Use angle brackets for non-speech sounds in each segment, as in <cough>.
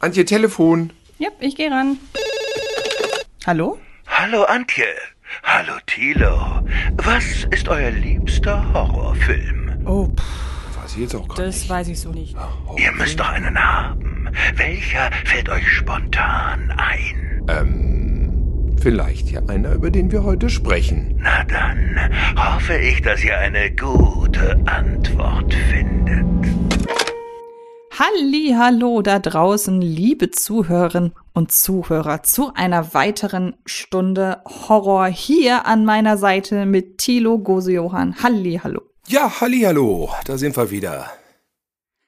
Antje, Telefon. Ja, ich gehe ran. Hallo? Hallo Antje. Hallo Thilo. Was ist euer liebster Horrorfilm? Oh, pff, Weiß ich jetzt auch gar das nicht. weiß ich so nicht. Ihr müsst doch einen haben. Welcher fällt euch spontan ein? Ähm, vielleicht ja einer, über den wir heute sprechen. Na dann hoffe ich, dass ihr eine gute Antwort findet. Halli, hallo da draußen, liebe Zuhörerinnen und Zuhörer, zu einer weiteren Stunde Horror hier an meiner Seite mit Thilo Gose-Johann. Halli, hallo. Ja, hallihallo, da sind wir wieder.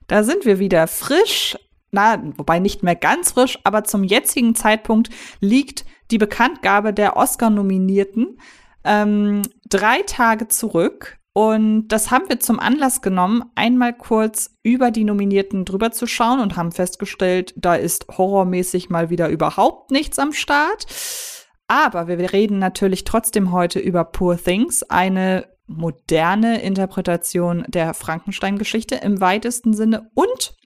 Da sind wir wieder frisch, na, wobei nicht mehr ganz frisch, aber zum jetzigen Zeitpunkt liegt die Bekanntgabe der Oscar-Nominierten ähm, drei Tage zurück. Und das haben wir zum Anlass genommen, einmal kurz über die Nominierten drüber zu schauen und haben festgestellt, da ist horrormäßig mal wieder überhaupt nichts am Start. Aber wir reden natürlich trotzdem heute über Poor Things, eine moderne Interpretation der Frankenstein-Geschichte im weitesten Sinne und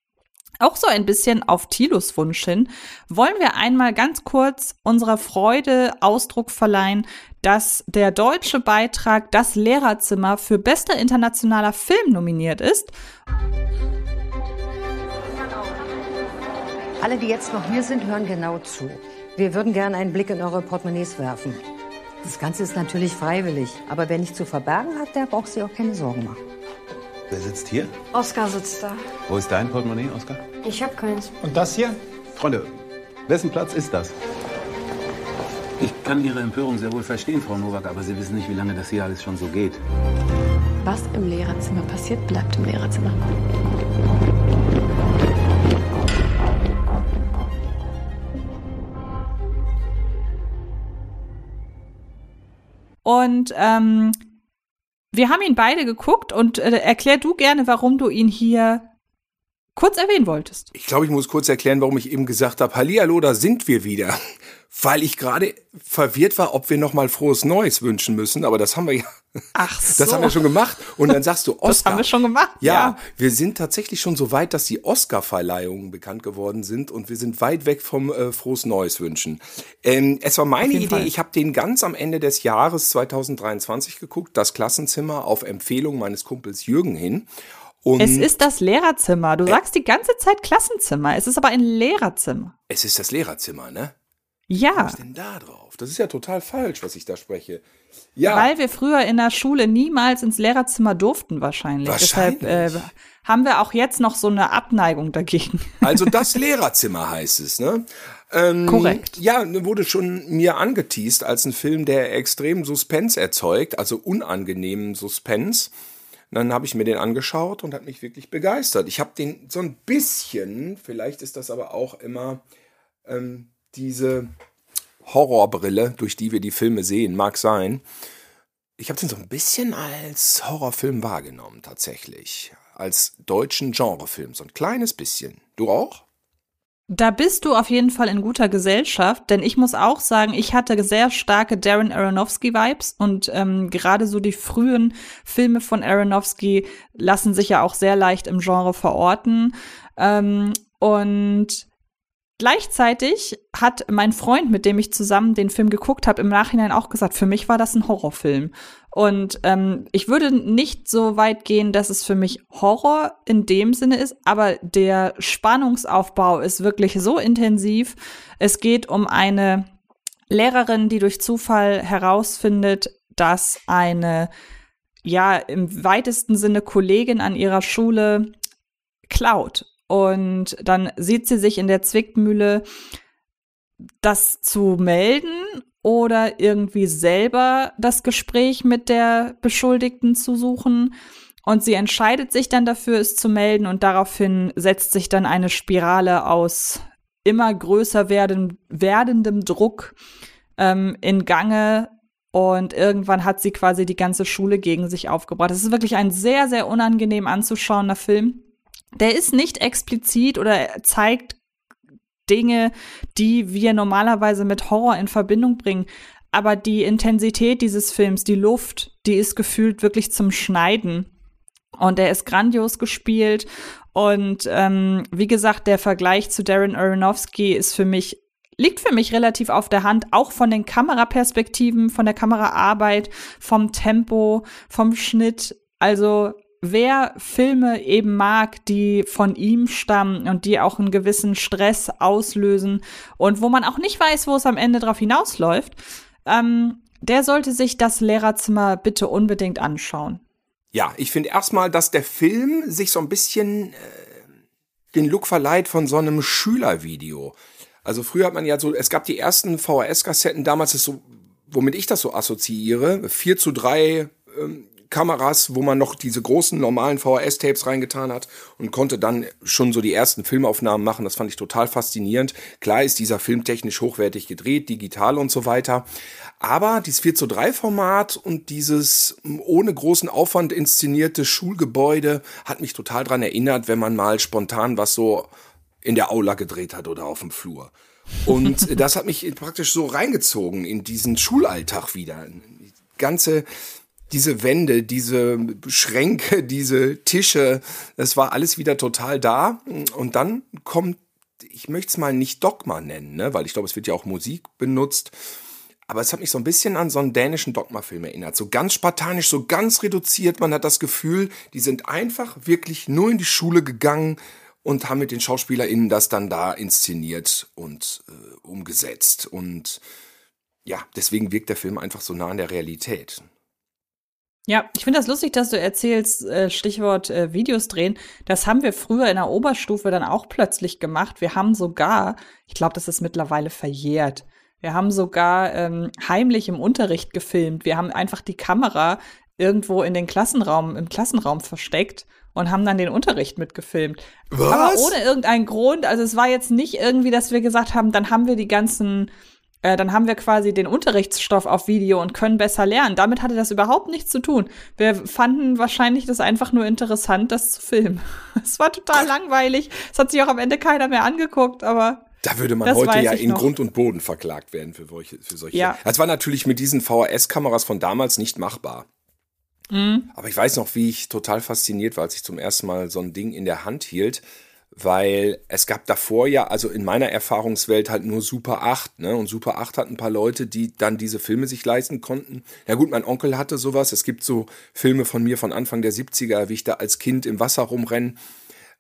auch so ein bisschen auf Thilos Wunsch hin, wollen wir einmal ganz kurz unserer Freude Ausdruck verleihen, dass der deutsche Beitrag Das Lehrerzimmer für bester internationaler Film nominiert ist. Alle, die jetzt noch hier sind, hören genau zu. Wir würden gerne einen Blick in eure Portemonnaies werfen. Das Ganze ist natürlich freiwillig, aber wer nichts zu verbergen hat, der braucht sich auch keine Sorgen machen. Wer sitzt hier? Oskar sitzt da. Wo ist dein Portemonnaie, Oskar? Ich hab keins. Und das hier? Freunde, wessen Platz ist das? Ich kann Ihre Empörung sehr wohl verstehen, Frau Nowak, aber Sie wissen nicht, wie lange das hier alles schon so geht. Was im Lehrerzimmer passiert, bleibt im Lehrerzimmer. Und ähm, wir haben ihn beide geguckt und äh, erklär du gerne, warum du ihn hier kurz erwähnen wolltest. Ich glaube, ich muss kurz erklären, warum ich eben gesagt habe, Hallihallo, da sind wir wieder. Weil ich gerade verwirrt war, ob wir noch mal frohes Neues wünschen müssen, aber das haben wir ja, <laughs> Ach so. <laughs> das haben wir schon gemacht. Und dann sagst du Oscar. <laughs> Das haben wir schon gemacht. Ja, wir sind tatsächlich schon so weit, dass die Oscar-Verleihungen bekannt geworden sind und wir sind weit weg vom äh, frohes Neues wünschen. Ähm, es war meine Idee, Fall. ich habe den ganz am Ende des Jahres 2023 geguckt, das Klassenzimmer auf Empfehlung meines Kumpels Jürgen hin. Und Es ist das Lehrerzimmer. Du sagst die ganze Zeit Klassenzimmer. Es ist aber ein Lehrerzimmer. es ist das Lehrerzimmer, ne? Ja, Was ist denn da drauf? Das ist ja total falsch, was ich da spreche. Ja, weil wir früher in der Schule niemals ins Lehrerzimmer durften wahrscheinlich. Wahrscheinlich. Deshalb äh, haben wir auch jetzt noch so eine Abneigung dagegen. <laughs> also das Lehrerzimmer heißt es, ne? Ähm, Korrekt. Ja, wurde schon mir angeteased als ein Film, der extrem Suspense erzeugt, also unangenehmen Suspense. Und Dann habe ich mir den angeschaut und hat mich wirklich begeistert. Ich habe den so ein bisschen, vielleicht ist das aber auch immer ähm, diese Horrorbrille, durch die wir die Filme sehen, mag sein. Ich habe den so ein bisschen als Horrorfilm wahrgenommen, tatsächlich. Als deutschen Genrefilm, so ein kleines bisschen. Du auch? Da bist du auf jeden Fall in guter Gesellschaft, denn ich muss auch sagen, ich hatte sehr starke Darren Aronofsky-Vibes und ähm, gerade so die frühen Filme von Aronofsky lassen sich ja auch sehr leicht im Genre verorten. Ähm, und Gleichzeitig hat mein Freund, mit dem ich zusammen den Film geguckt habe, im Nachhinein auch gesagt, für mich war das ein Horrorfilm. Und ähm, ich würde nicht so weit gehen, dass es für mich Horror in dem Sinne ist, aber der Spannungsaufbau ist wirklich so intensiv. Es geht um eine Lehrerin, die durch Zufall herausfindet, dass eine, ja, im weitesten Sinne Kollegin an ihrer Schule klaut. Und dann sieht sie sich in der Zwickmühle, das zu melden oder irgendwie selber das Gespräch mit der Beschuldigten zu suchen. Und sie entscheidet sich dann dafür, es zu melden und daraufhin setzt sich dann eine Spirale aus immer größer werden, werdendem Druck ähm, in Gange und irgendwann hat sie quasi die ganze Schule gegen sich aufgebracht. Es ist wirklich ein sehr, sehr unangenehm anzuschauender Film. Der ist nicht explizit oder zeigt Dinge, die wir normalerweise mit Horror in Verbindung bringen. Aber die Intensität dieses Films, die Luft, die ist gefühlt wirklich zum Schneiden. Und der ist grandios gespielt. Und ähm, wie gesagt, der Vergleich zu Darren Aronofsky ist für mich liegt für mich relativ auf der Hand, auch von den Kameraperspektiven, von der Kameraarbeit, vom Tempo, vom Schnitt. Also wer Filme eben mag, die von ihm stammen und die auch einen gewissen Stress auslösen und wo man auch nicht weiß, wo es am Ende drauf hinausläuft, ähm, der sollte sich das Lehrerzimmer bitte unbedingt anschauen. Ja, ich finde erstmal, dass der Film sich so ein bisschen äh, den Look verleiht von so einem Schülervideo. Also früher hat man ja so, es gab die ersten VHS-Kassetten, damals ist so, womit ich das so assoziiere, 4 zu 3 ähm, Kameras, wo man noch diese großen normalen VHS-Tapes reingetan hat und konnte dann schon so die ersten Filmaufnahmen machen. Das fand ich total faszinierend. Klar ist dieser Film technisch hochwertig gedreht, digital und so weiter. Aber dieses 4 zu 3 Format und dieses ohne großen Aufwand inszenierte Schulgebäude hat mich total dran erinnert, wenn man mal spontan was so in der Aula gedreht hat oder auf dem Flur. Und <laughs> das hat mich praktisch so reingezogen in diesen Schulalltag wieder. Ganze, diese Wände, diese Schränke, diese Tische, das war alles wieder total da. Und dann kommt, ich möchte es mal nicht Dogma nennen, ne? weil ich glaube, es wird ja auch Musik benutzt. Aber es hat mich so ein bisschen an so einen dänischen Dogma-Film erinnert. So ganz spartanisch, so ganz reduziert. Man hat das Gefühl, die sind einfach wirklich nur in die Schule gegangen und haben mit den SchauspielerInnen das dann da inszeniert und äh, umgesetzt. Und ja, deswegen wirkt der Film einfach so nah an der Realität. Ja, ich finde das lustig, dass du erzählst, äh, Stichwort äh, Videos drehen. Das haben wir früher in der Oberstufe dann auch plötzlich gemacht. Wir haben sogar, ich glaube, das ist mittlerweile verjährt, wir haben sogar ähm, heimlich im Unterricht gefilmt. Wir haben einfach die Kamera irgendwo in den Klassenraum, im Klassenraum versteckt und haben dann den Unterricht mitgefilmt. Was? Aber ohne irgendeinen Grund. Also es war jetzt nicht irgendwie, dass wir gesagt haben, dann haben wir die ganzen, äh, dann haben wir quasi den Unterrichtsstoff auf Video und können besser lernen. Damit hatte das überhaupt nichts zu tun. Wir fanden wahrscheinlich das einfach nur interessant, das zu filmen. <laughs> Es war total langweilig. Es hat sich auch am Ende keiner mehr angeguckt, aber da würde man heute ja in noch. Grund und Boden verklagt werden für solche. Für solche. Ja. Das war natürlich mit diesen VHS-Kameras von damals nicht machbar. Mhm. Aber ich weiß noch, wie ich total fasziniert war, als ich zum ersten Mal so ein Ding in der Hand hielt, weil es gab davor ja, also in meiner Erfahrungswelt halt nur Super 8, ne? Und Super 8 hat ein paar Leute, die dann diese Filme sich leisten konnten. Ja gut, mein Onkel hatte sowas. Es gibt so Filme von mir von Anfang der 70er, wie ich da als Kind im Wasser rumrenne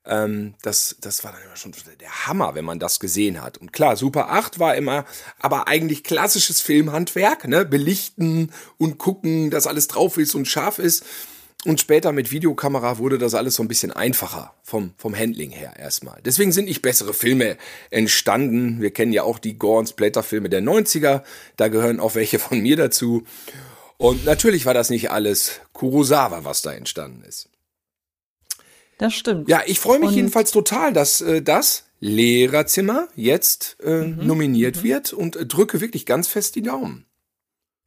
ähm, das, das war dann immer schon der Hammer, wenn man das gesehen hat. Und klar, Super 8 war immer, aber eigentlich klassisches Filmhandwerk, ne? Belichten und gucken, dass alles drauf ist und scharf ist. Und später mit Videokamera wurde das alles so ein bisschen einfacher vom, vom Handling her erstmal. Deswegen sind nicht bessere Filme entstanden. Wir kennen ja auch die Gore- und Splatter-Filme der 90er. Da gehören auch welche von mir dazu. Und natürlich war das nicht alles Kurosawa, was da entstanden ist. Das stimmt. Ja, ich freue mich und jedenfalls total, dass äh, das Lehrerzimmer jetzt äh, mhm. nominiert mhm. wird und äh, drücke wirklich ganz fest die Daumen.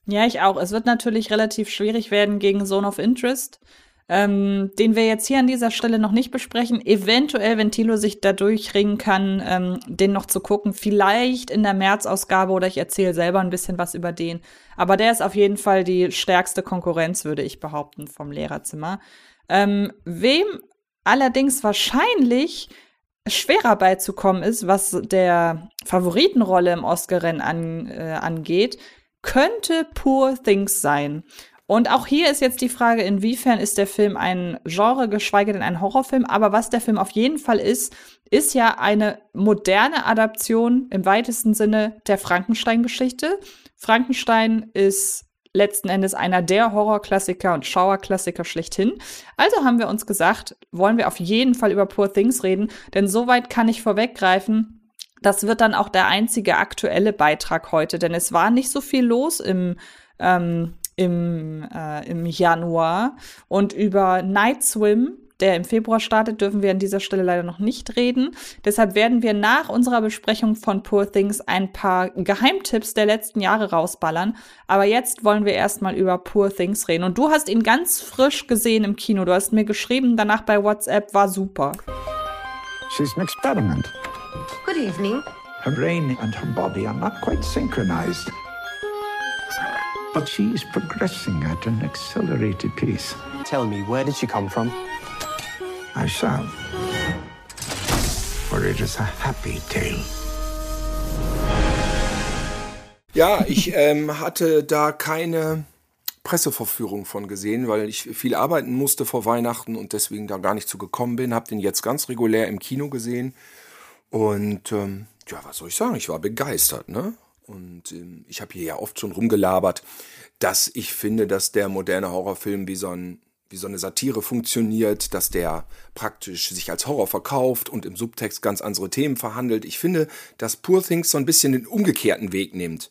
Ja, ich auch. Es wird natürlich relativ schwierig werden gegen Zone of Interest, ähm, den wir jetzt hier an dieser Stelle noch nicht besprechen. Eventuell, wenn Thilo sich da durchringen kann, ähm, den noch zu gucken. Vielleicht in der März-Ausgabe oder ich erzähle selber ein bisschen was über den. Aber der ist auf jeden Fall die stärkste Konkurrenz, würde ich behaupten, vom Lehrerzimmer. Ähm, wem allerdings wahrscheinlich schwerer beizukommen ist, was der Favoritenrolle im Oscar-Rennen an, äh, angeht, könnte Poor Things sein. Und auch hier ist jetzt die Frage, inwiefern ist der Film ein Genre, geschweige denn ein Horrorfilm. Aber was der Film auf jeden Fall ist, ist ja eine moderne Adaption im weitesten Sinne der Frankenstein-Geschichte. Frankenstein ist letzten Endes einer der Horrorklassiker und Schauerklassiker schlechthin. Also haben wir uns gesagt, wollen wir auf jeden Fall über Poor Things reden, denn soweit kann ich vorweggreifen. Das wird dann auch der einzige aktuelle Beitrag heute, denn es war nicht so viel los im ähm, im, äh, im Januar und über Night Swim der im Februar startet, dürfen wir an dieser Stelle leider noch nicht reden. Deshalb werden wir nach unserer Besprechung von Poor Things ein paar Geheimtipps der letzten Jahre rausballern. Aber jetzt wollen wir erstmal über Poor Things reden. Und du hast ihn ganz frisch gesehen im Kino. Du hast mir geschrieben, danach bei WhatsApp, war super. She's an experiment. Good evening. Her brain and her body are not quite synchronized. But she is progressing at an accelerated pace. Tell me, where did she come from? I shall. For it is a happy tale. Ja, ich ähm, hatte da keine Presseverführung von gesehen, weil ich viel arbeiten musste vor Weihnachten und deswegen da gar nicht zu gekommen bin. Hab den jetzt ganz regulär im Kino gesehen. Und ähm, ja, was soll ich sagen? Ich war begeistert, ne? Und ähm, ich habe hier ja oft schon rumgelabert, dass ich finde, dass der moderne Horrorfilm wie so ein wie so eine Satire funktioniert, dass der praktisch sich als Horror verkauft und im Subtext ganz andere Themen verhandelt. Ich finde, dass Poor Things so ein bisschen den umgekehrten Weg nimmt.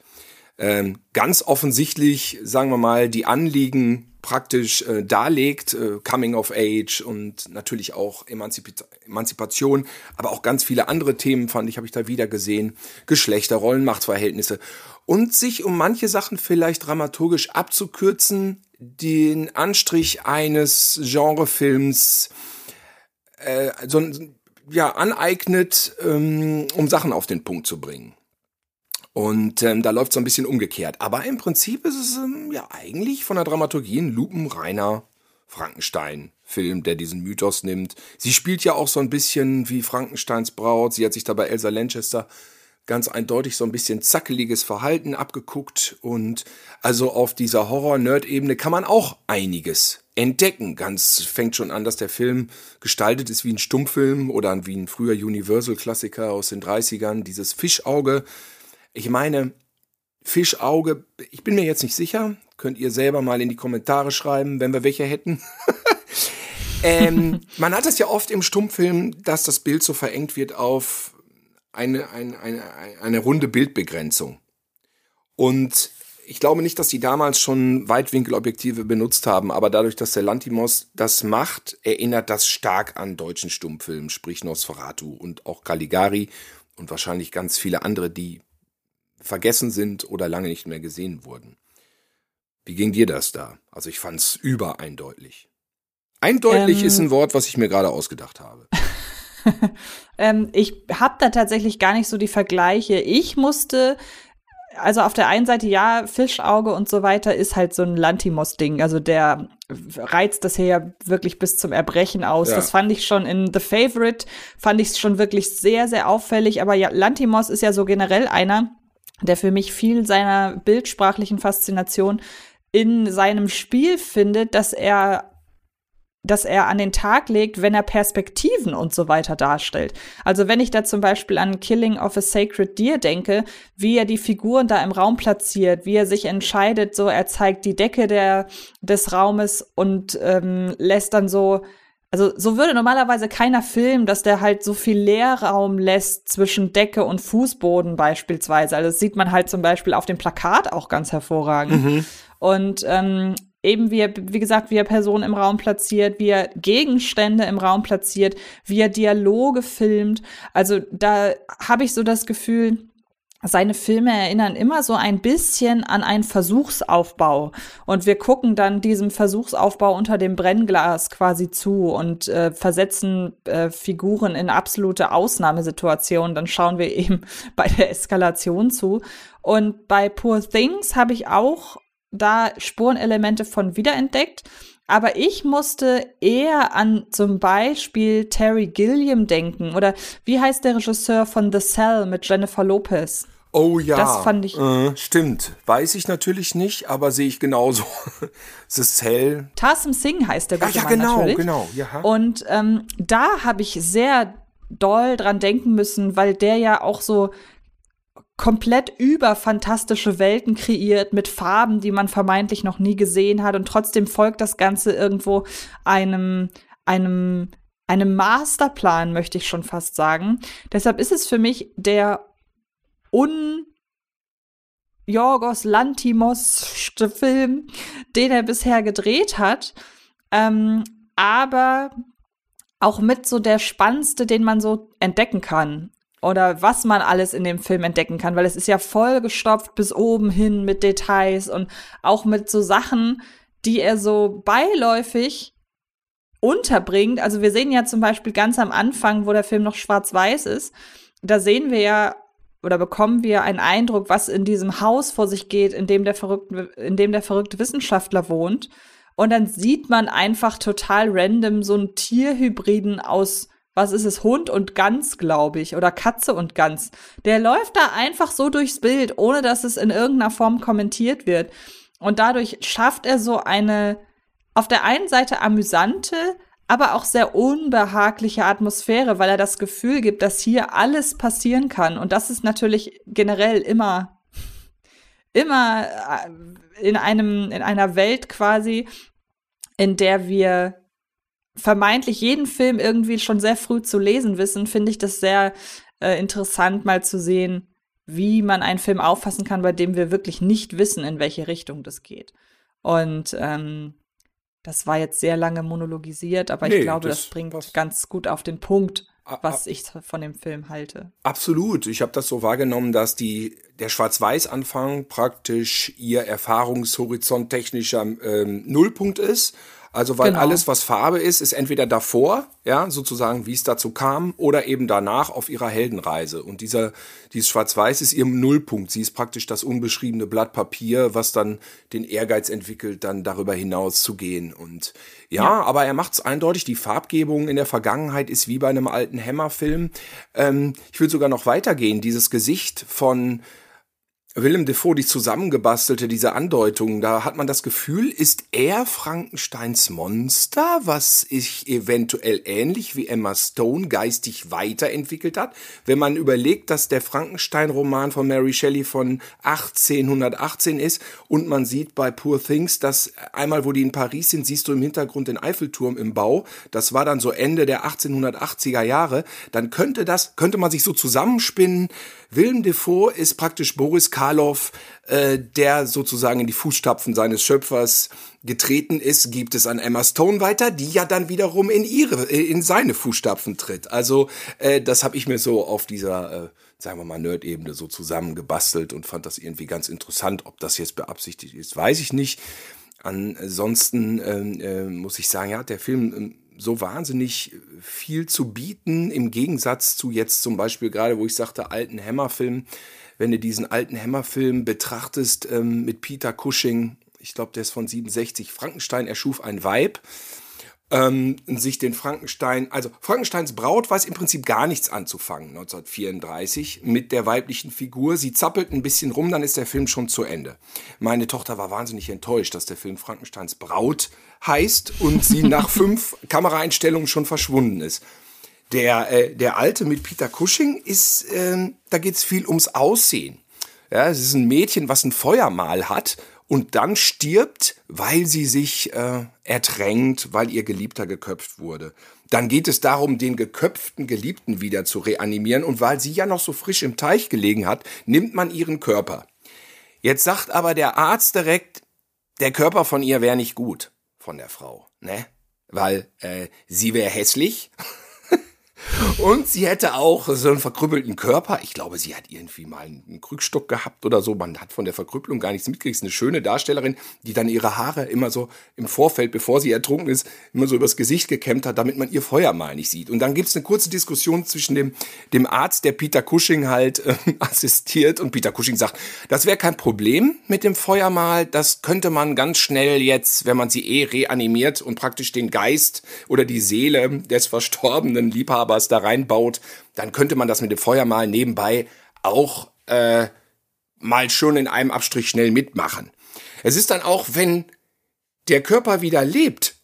Ähm, ganz offensichtlich, sagen wir mal, die Anliegen praktisch äh, darlegt, äh, Coming of Age und natürlich auch Emanzip Emanzipation, aber auch ganz viele andere Themen fand ich, habe ich da wieder gesehen, Geschlechterrollen, Machtverhältnisse und sich um manche Sachen vielleicht dramaturgisch abzukürzen, den Anstrich eines Genrefilms äh, so, ja, aneignet, ähm, um Sachen auf den Punkt zu bringen. Und ähm, da läuft es so ein bisschen umgekehrt. Aber im Prinzip ist es ähm, ja eigentlich von der Dramaturgie ein lupenreiner Frankenstein-Film, der diesen Mythos nimmt. Sie spielt ja auch so ein bisschen wie Frankensteins Braut. Sie hat sich da bei Elsa Lanchester ganz eindeutig so ein bisschen zackeliges Verhalten abgeguckt und also auf dieser Horror-Nerd-Ebene kann man auch einiges entdecken. Ganz fängt schon an, dass der Film gestaltet ist wie ein Stummfilm oder wie ein früher Universal-Klassiker aus den 30ern, dieses Fischauge. Ich meine, Fischauge, ich bin mir jetzt nicht sicher, könnt ihr selber mal in die Kommentare schreiben, wenn wir welche hätten. <laughs> ähm, man hat es ja oft im Stummfilm, dass das Bild so verengt wird auf eine, eine, eine, eine runde Bildbegrenzung. Und ich glaube nicht, dass die damals schon Weitwinkelobjektive benutzt haben, aber dadurch, dass der Lantimos das macht, erinnert das stark an deutschen Stummfilm, sprich Nosferatu und auch Caligari und wahrscheinlich ganz viele andere, die vergessen sind oder lange nicht mehr gesehen wurden. Wie ging dir das da? Also ich fand es übereindeutig. Eindeutig ähm, ist ein Wort, was ich mir gerade ausgedacht habe. <laughs> ähm, ich habe da tatsächlich gar nicht so die Vergleiche. Ich musste also auf der einen Seite ja, Fischauge und so weiter ist halt so ein Lantimos-Ding. Also der reizt das hier ja wirklich bis zum Erbrechen aus. Ja. Das fand ich schon in The Favorite, fand ich es schon wirklich sehr, sehr auffällig. Aber ja, Lantimos ist ja so generell einer, der für mich viel seiner bildsprachlichen Faszination in seinem Spiel findet, dass er dass er an den Tag legt, wenn er Perspektiven und so weiter darstellt. Also wenn ich da zum Beispiel an Killing of a Sacred Deer denke, wie er die Figuren da im Raum platziert, wie er sich entscheidet, so er zeigt die Decke der, des Raumes und ähm, lässt dann so also so würde normalerweise keiner filmen, dass der halt so viel Leerraum lässt zwischen Decke und Fußboden beispielsweise. Also das sieht man halt zum Beispiel auf dem Plakat auch ganz hervorragend. Mhm. Und ähm, eben wie er, wie gesagt, wie er Personen im Raum platziert, wie er Gegenstände im Raum platziert, wie er Dialoge filmt. Also da habe ich so das Gefühl, seine Filme erinnern immer so ein bisschen an einen Versuchsaufbau. Und wir gucken dann diesem Versuchsaufbau unter dem Brennglas quasi zu und äh, versetzen äh, Figuren in absolute Ausnahmesituationen. Dann schauen wir eben <laughs> bei der Eskalation zu. Und bei Poor Things habe ich auch da Spurenelemente von wiederentdeckt. Aber ich musste eher an zum Beispiel Terry Gilliam denken. Oder wie heißt der Regisseur von The Cell mit Jennifer Lopez? Oh ja. Das fand ich. Äh, stimmt. Weiß ich natürlich nicht, aber sehe ich genauso. <laughs> The Cell. Tarsum Singh heißt der gute ja, ja, Mann genau, natürlich. genau. Ja. Und ähm, da habe ich sehr doll dran denken müssen, weil der ja auch so komplett überfantastische Welten kreiert mit Farben, die man vermeintlich noch nie gesehen hat und trotzdem folgt das Ganze irgendwo einem, einem, einem Masterplan, möchte ich schon fast sagen. Deshalb ist es für mich der un Jorgos Lantimos Film, den er bisher gedreht hat. Ähm, aber auch mit so der spannendste, den man so entdecken kann oder was man alles in dem Film entdecken kann, weil es ist ja vollgestopft bis oben hin mit Details und auch mit so Sachen, die er so beiläufig unterbringt. Also wir sehen ja zum Beispiel ganz am Anfang, wo der Film noch schwarz-weiß ist, da sehen wir ja oder bekommen wir einen Eindruck, was in diesem Haus vor sich geht, in dem der verrückte, in dem der verrückte Wissenschaftler wohnt. Und dann sieht man einfach total random so einen Tierhybriden aus, was ist es, Hund und Gans, glaube ich, oder Katze und Gans. Der läuft da einfach so durchs Bild, ohne dass es in irgendeiner Form kommentiert wird. Und dadurch schafft er so eine auf der einen Seite amüsante, aber auch sehr unbehagliche Atmosphäre, weil er das Gefühl gibt, dass hier alles passieren kann. Und das ist natürlich generell immer, immer äh, in einem, in einer Welt quasi, in der wir vermeintlich jeden Film irgendwie schon sehr früh zu lesen wissen, finde ich das sehr äh, interessant, mal zu sehen, wie man einen Film auffassen kann, bei dem wir wirklich nicht wissen, in welche Richtung das geht. Und ähm, das war jetzt sehr lange monologisiert, aber nee, ich glaube, das, das bringt was. ganz gut auf den Punkt, was ich von dem Film halte. Absolut. Ich habe das so wahrgenommen, dass die der Schwarz-Weiß-Anfang praktisch ihr Erfahrungshorizont technischer ähm, Nullpunkt ist also weil genau. alles, was Farbe ist, ist entweder davor, ja, sozusagen, wie es dazu kam, oder eben danach auf ihrer Heldenreise. Und dieser, dieses Schwarz-Weiß ist ihr Nullpunkt. Sie ist praktisch das unbeschriebene Blatt Papier, was dann den Ehrgeiz entwickelt, dann darüber hinaus zu gehen. Und ja, ja. aber er macht es eindeutig. Die Farbgebung in der Vergangenheit ist wie bei einem alten Hammer-Film. Ähm, ich würde sogar noch weitergehen. Dieses Gesicht von Willem Defoe, die zusammengebastelte, diese Andeutung, da hat man das Gefühl, ist er Frankensteins Monster, was sich eventuell ähnlich wie Emma Stone geistig weiterentwickelt hat. Wenn man überlegt, dass der Frankenstein-Roman von Mary Shelley von 1818 ist und man sieht bei Poor Things, dass einmal, wo die in Paris sind, siehst du im Hintergrund den Eiffelturm im Bau. Das war dann so Ende der 1880er Jahre. Dann könnte das, könnte man sich so zusammenspinnen. Willem Defoe ist praktisch Boris Karloff, äh, der sozusagen in die Fußstapfen seines Schöpfers getreten ist, gibt es an Emma Stone weiter, die ja dann wiederum in ihre, äh, in seine Fußstapfen tritt. Also äh, das habe ich mir so auf dieser, äh, sagen wir mal, Nerd-Ebene so zusammengebastelt und fand das irgendwie ganz interessant. Ob das jetzt beabsichtigt ist, weiß ich nicht. Ansonsten ähm, äh, muss ich sagen, ja, der Film ähm, so wahnsinnig viel zu bieten, im Gegensatz zu jetzt zum Beispiel gerade, wo ich sagte, alten Hammerfilm. Wenn du diesen alten Hammerfilm betrachtest ähm, mit Peter Cushing, ich glaube, der ist von 67, Frankenstein erschuf ein Weib, ähm, sich den Frankenstein, also Frankensteins Braut weiß im Prinzip gar nichts anzufangen, 1934, mit der weiblichen Figur. Sie zappelt ein bisschen rum, dann ist der Film schon zu Ende. Meine Tochter war wahnsinnig enttäuscht, dass der Film Frankensteins Braut heißt und sie nach <laughs> fünf Kameraeinstellungen schon verschwunden ist. Der, äh, der alte mit Peter Cushing ist, äh, da geht es viel ums Aussehen. Ja, es ist ein Mädchen, was ein Feuermal hat und dann stirbt, weil sie sich äh, ertränkt, weil ihr Geliebter geköpft wurde. Dann geht es darum, den geköpften Geliebten wieder zu reanimieren und weil sie ja noch so frisch im Teich gelegen hat, nimmt man ihren Körper. Jetzt sagt aber der Arzt direkt, der Körper von ihr wäre nicht gut, von der Frau, ne? Weil äh, sie wäre hässlich und sie hätte auch so einen verkrüppelten Körper. Ich glaube, sie hat irgendwie mal einen Krückstock gehabt oder so. Man hat von der Verkrüppelung gar nichts mitgekriegt. Eine schöne Darstellerin, die dann ihre Haare immer so im Vorfeld, bevor sie ertrunken ist, immer so übers Gesicht gekämmt hat, damit man ihr Feuer mal nicht sieht. Und dann gibt es eine kurze Diskussion zwischen dem, dem Arzt, der Peter Cushing halt äh, <laughs> assistiert. Und Peter Cushing sagt, das wäre kein Problem mit dem Feuermal. Das könnte man ganz schnell jetzt, wenn man sie eh reanimiert und praktisch den Geist oder die Seele des verstorbenen Liebhabers da reinbaut, dann könnte man das mit dem Feuermal nebenbei auch äh, mal schon in einem Abstrich schnell mitmachen. Es ist dann auch, wenn der Körper wieder lebt,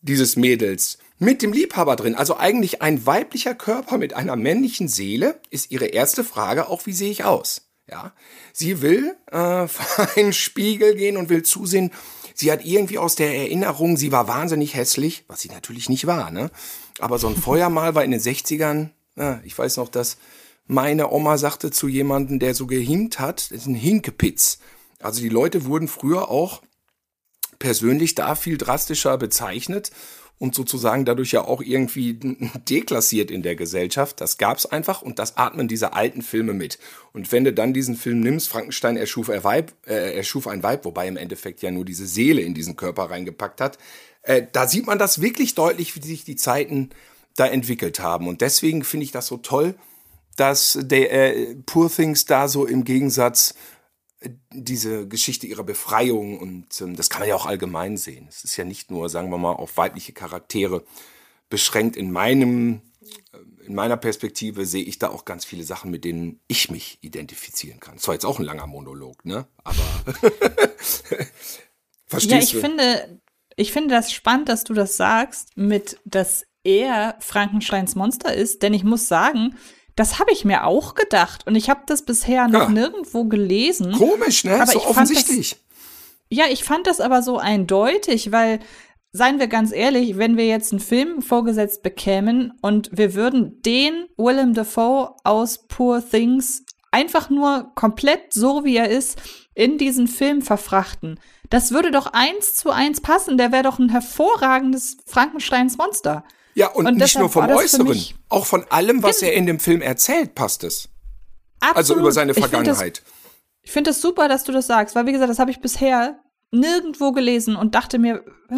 dieses Mädels, mit dem Liebhaber drin, also eigentlich ein weiblicher Körper mit einer männlichen Seele, ist ihre erste Frage auch, wie sehe ich aus? Ja, sie will äh, <laughs> vor einen Spiegel gehen und will zusehen. Sie hat irgendwie aus der Erinnerung, sie war wahnsinnig hässlich, was sie natürlich nicht war, ne? Aber so ein Feuermal war in den 60ern, ja, ich weiß noch, dass meine Oma sagte zu jemandem, der so gehinkt hat, das ist ein Hinkepitz. Also die Leute wurden früher auch persönlich da viel drastischer bezeichnet und sozusagen dadurch ja auch irgendwie deklassiert in der Gesellschaft. Das gab's einfach und das atmen diese alten Filme mit. Und wenn du dann diesen Film nimmst, Frankenstein erschuf, er Weib, äh, erschuf ein Weib, wobei im Endeffekt ja nur diese Seele in diesen Körper reingepackt hat, äh, da sieht man das wirklich deutlich, wie sich die Zeiten da entwickelt haben. Und deswegen finde ich das so toll, dass der äh, Poor Things da so im Gegensatz diese Geschichte ihrer Befreiung und ähm, das kann man ja auch allgemein sehen. Es ist ja nicht nur, sagen wir mal, auf weibliche Charaktere beschränkt. In meinem, äh, in meiner Perspektive sehe ich da auch ganz viele Sachen, mit denen ich mich identifizieren kann. Das war jetzt auch ein langer Monolog, ne? Aber verstehst <laughs> ja, ich du? finde, ich finde das spannend, dass du das sagst, mit dass er Frankensteins Monster ist, denn ich muss sagen, das habe ich mir auch gedacht und ich habe das bisher noch Ja. nirgendwo gelesen. Komisch, ne? Aber so ich fand offensichtlich. Ja, ich fand das aber so eindeutig, weil, seien wir ganz ehrlich, wenn wir jetzt einen Film vorgesetzt bekämen und wir würden den Willem Dafoe aus Poor Things einfach nur komplett so, wie er ist, in diesen Film verfrachten, das würde doch eins zu eins passen. Der wäre doch ein hervorragendes Frankensteins Monster. Ja, und, Und nicht nur vom das Äußeren, auch von allem, was Gen- er in dem Film erzählt, passt es. Also Absolut. über seine find das- Vergangenheit. Ich finde es das super, dass du das sagst, weil wie gesagt, das habe ich bisher nirgendwo gelesen und dachte mir, "Hä,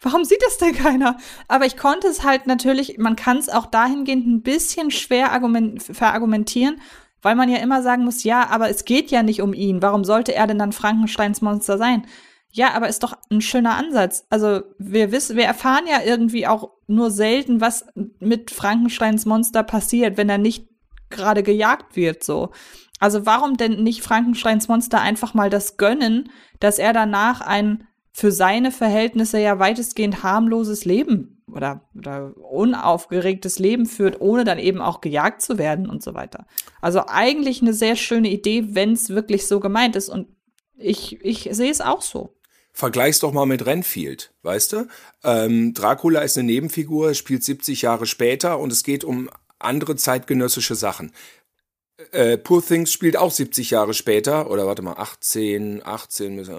warum sieht das denn keiner? Aber ich konnte es halt natürlich, man kann es auch dahingehend ein bisschen schwer argument, verargumentieren, weil man ja immer sagen muss, ja, aber es geht ja nicht um ihn. Warum sollte er denn dann Frankensteins Monster sein? Ja, aber ist doch ein schöner Ansatz. Also wir wissen, wir erfahren ja irgendwie auch nur selten, was mit Frankensteins Monster passiert, wenn er nicht gerade gejagt wird, so. Also warum denn nicht Frankensteins Monster einfach mal das gönnen, dass er danach ein für seine Verhältnisse ja weitestgehend harmloses Leben oder, oder unaufgeregtes Leben führt, ohne dann eben auch gejagt zu werden und so weiter. Also eigentlich eine sehr schöne Idee, wenn es wirklich so gemeint ist. Und ich, ich sehe es auch so. Vergleich's doch mal mit Renfield, weißt du? Ähm, Dracula ist eine Nebenfigur, spielt 70 Jahre später und es geht um andere zeitgenössische Sachen. Äh, Poor Things spielt auch 70 Jahre später, oder warte mal, 18, 18, bis-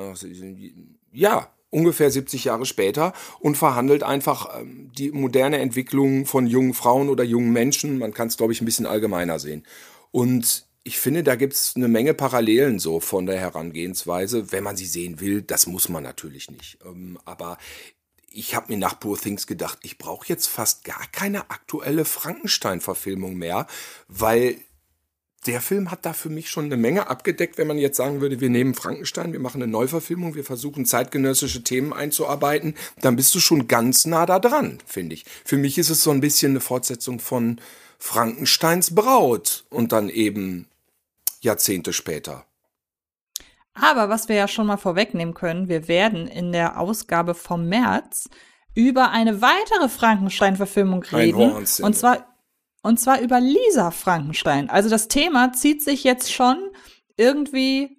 ja, ungefähr 70 Jahre später und verhandelt einfach ähm, die moderne Entwicklung von jungen Frauen oder jungen Menschen. Man kann es, glaube ich, ein bisschen allgemeiner sehen. Und ich finde, da gibt's eine Menge Parallelen so von der Herangehensweise, wenn man sie sehen will. Das muss man natürlich nicht. Ähm, aber ich habe mir nach Poor Things gedacht, ich brauche jetzt fast gar keine aktuelle Frankenstein-Verfilmung mehr, weil der Film hat da für mich schon eine Menge abgedeckt, wenn man jetzt sagen würde, wir nehmen Frankenstein, wir machen eine Neuverfilmung, wir versuchen zeitgenössische Themen einzuarbeiten, dann bist du schon ganz nah da dran, finde ich. Für mich ist es so ein bisschen eine Fortsetzung von Frankensteins Braut und dann eben Jahrzehnte später. Aber was wir ja schon mal vorwegnehmen können, wir werden in der Ausgabe vom März über eine weitere Frankenstein-Verfilmung Ein reden. Und zwar, und zwar über Lisa Frankenstein. Also das Thema zieht sich jetzt schon irgendwie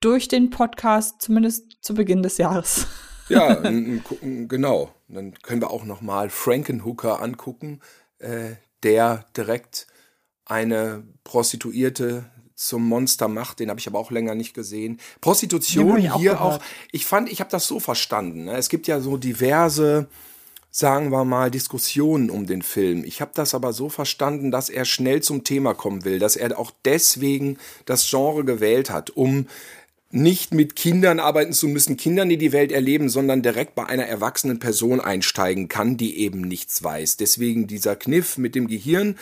durch den Podcast, zumindest zu Beginn des Jahres. Ja, <laughs> genau. Dann können wir auch noch mal Frankenhooker angucken, äh, der direkt eine Prostituierte zum Monster macht. Den habe ich aber auch länger nicht gesehen. Prostitution auch hier gehört. auch. Ich fand, ich habe das so verstanden. Ne? Es gibt ja so diverse sagen wir mal, Diskussionen um den Film. Ich habe das aber so verstanden, dass er schnell zum Thema kommen will, dass er auch deswegen das Genre gewählt hat, um nicht mit Kindern arbeiten zu müssen, Kindern, die die Welt erleben, sondern direkt bei einer erwachsenen Person einsteigen kann, die eben nichts weiß. Deswegen dieser Kniff mit dem Gehirn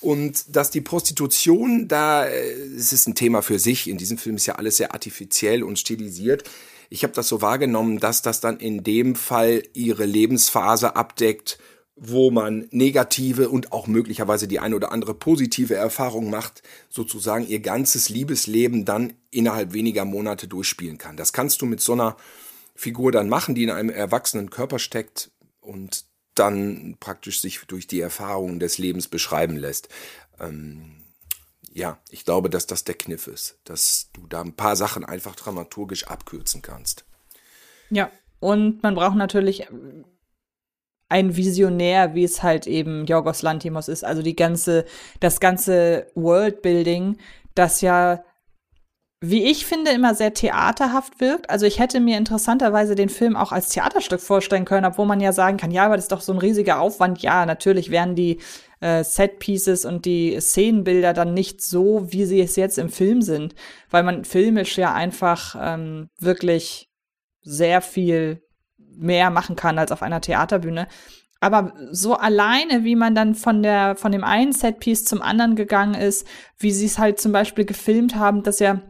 und dass die Prostitution, da äh, es ist ein Thema für sich. In diesem Film ist ja alles sehr artifiziell und stilisiert. Ich habe das so wahrgenommen, dass das dann in dem Fall ihre Lebensphase abdeckt, wo man negative und auch möglicherweise die eine oder andere positive Erfahrung macht, sozusagen ihr ganzes Liebesleben dann innerhalb weniger Monate durchspielen kann. Das kannst du mit so einer Figur dann machen, die in einem erwachsenen Körper steckt und dann praktisch sich durch die Erfahrungen des Lebens beschreiben lässt. Ähm, ja, ich glaube, dass das der Kniff ist, dass du da ein paar Sachen einfach dramaturgisch abkürzen kannst. Ja, und man braucht natürlich ein Visionär, wie es halt eben Jorgos Lantimos ist. Also die ganze, das ganze Worldbuilding, das ja, wie ich finde, immer sehr theaterhaft wirkt. Also ich hätte mir interessanterweise den Film auch als Theaterstück vorstellen können, obwohl man ja sagen kann, ja, aber das ist doch so ein riesiger Aufwand. Ja, natürlich wären die äh, Set-Pieces und die Szenenbilder dann nicht so, wie sie es jetzt im Film sind, weil man filmisch ja einfach ähm, wirklich sehr viel mehr machen kann als auf einer Theaterbühne. Aber so alleine, wie man dann von der, von dem einen Setpiece zum anderen gegangen ist, wie sie es halt zum Beispiel gefilmt haben, dass ja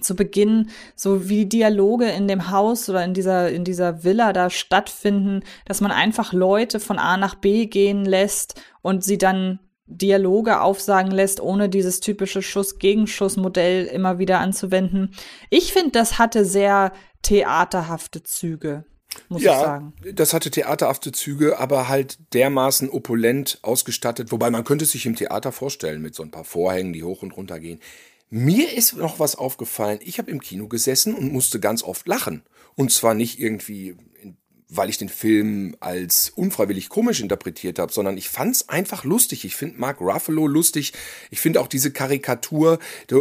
zu Beginn, so wie Dialoge in dem Haus oder in dieser, in dieser Villa da stattfinden, dass man einfach Leute von A nach B gehen lässt und sie dann Dialoge aufsagen lässt, ohne dieses typische Schuss-Gegenschuss-Modell immer wieder anzuwenden. Ich finde, das hatte sehr theaterhafte Züge, muss ja, ich sagen. das hatte theaterhafte Züge, aber halt dermaßen opulent ausgestattet, wobei man könnte es sich im Theater vorstellen mit so ein paar Vorhängen, die hoch und runter gehen. Mir ist noch was aufgefallen. Ich habe im Kino gesessen und musste ganz oft lachen. Und zwar nicht irgendwie, weil ich den Film als unfreiwillig komisch interpretiert habe, sondern ich fand es einfach lustig. Ich finde Mark Ruffalo lustig. Ich finde auch diese Karikatur,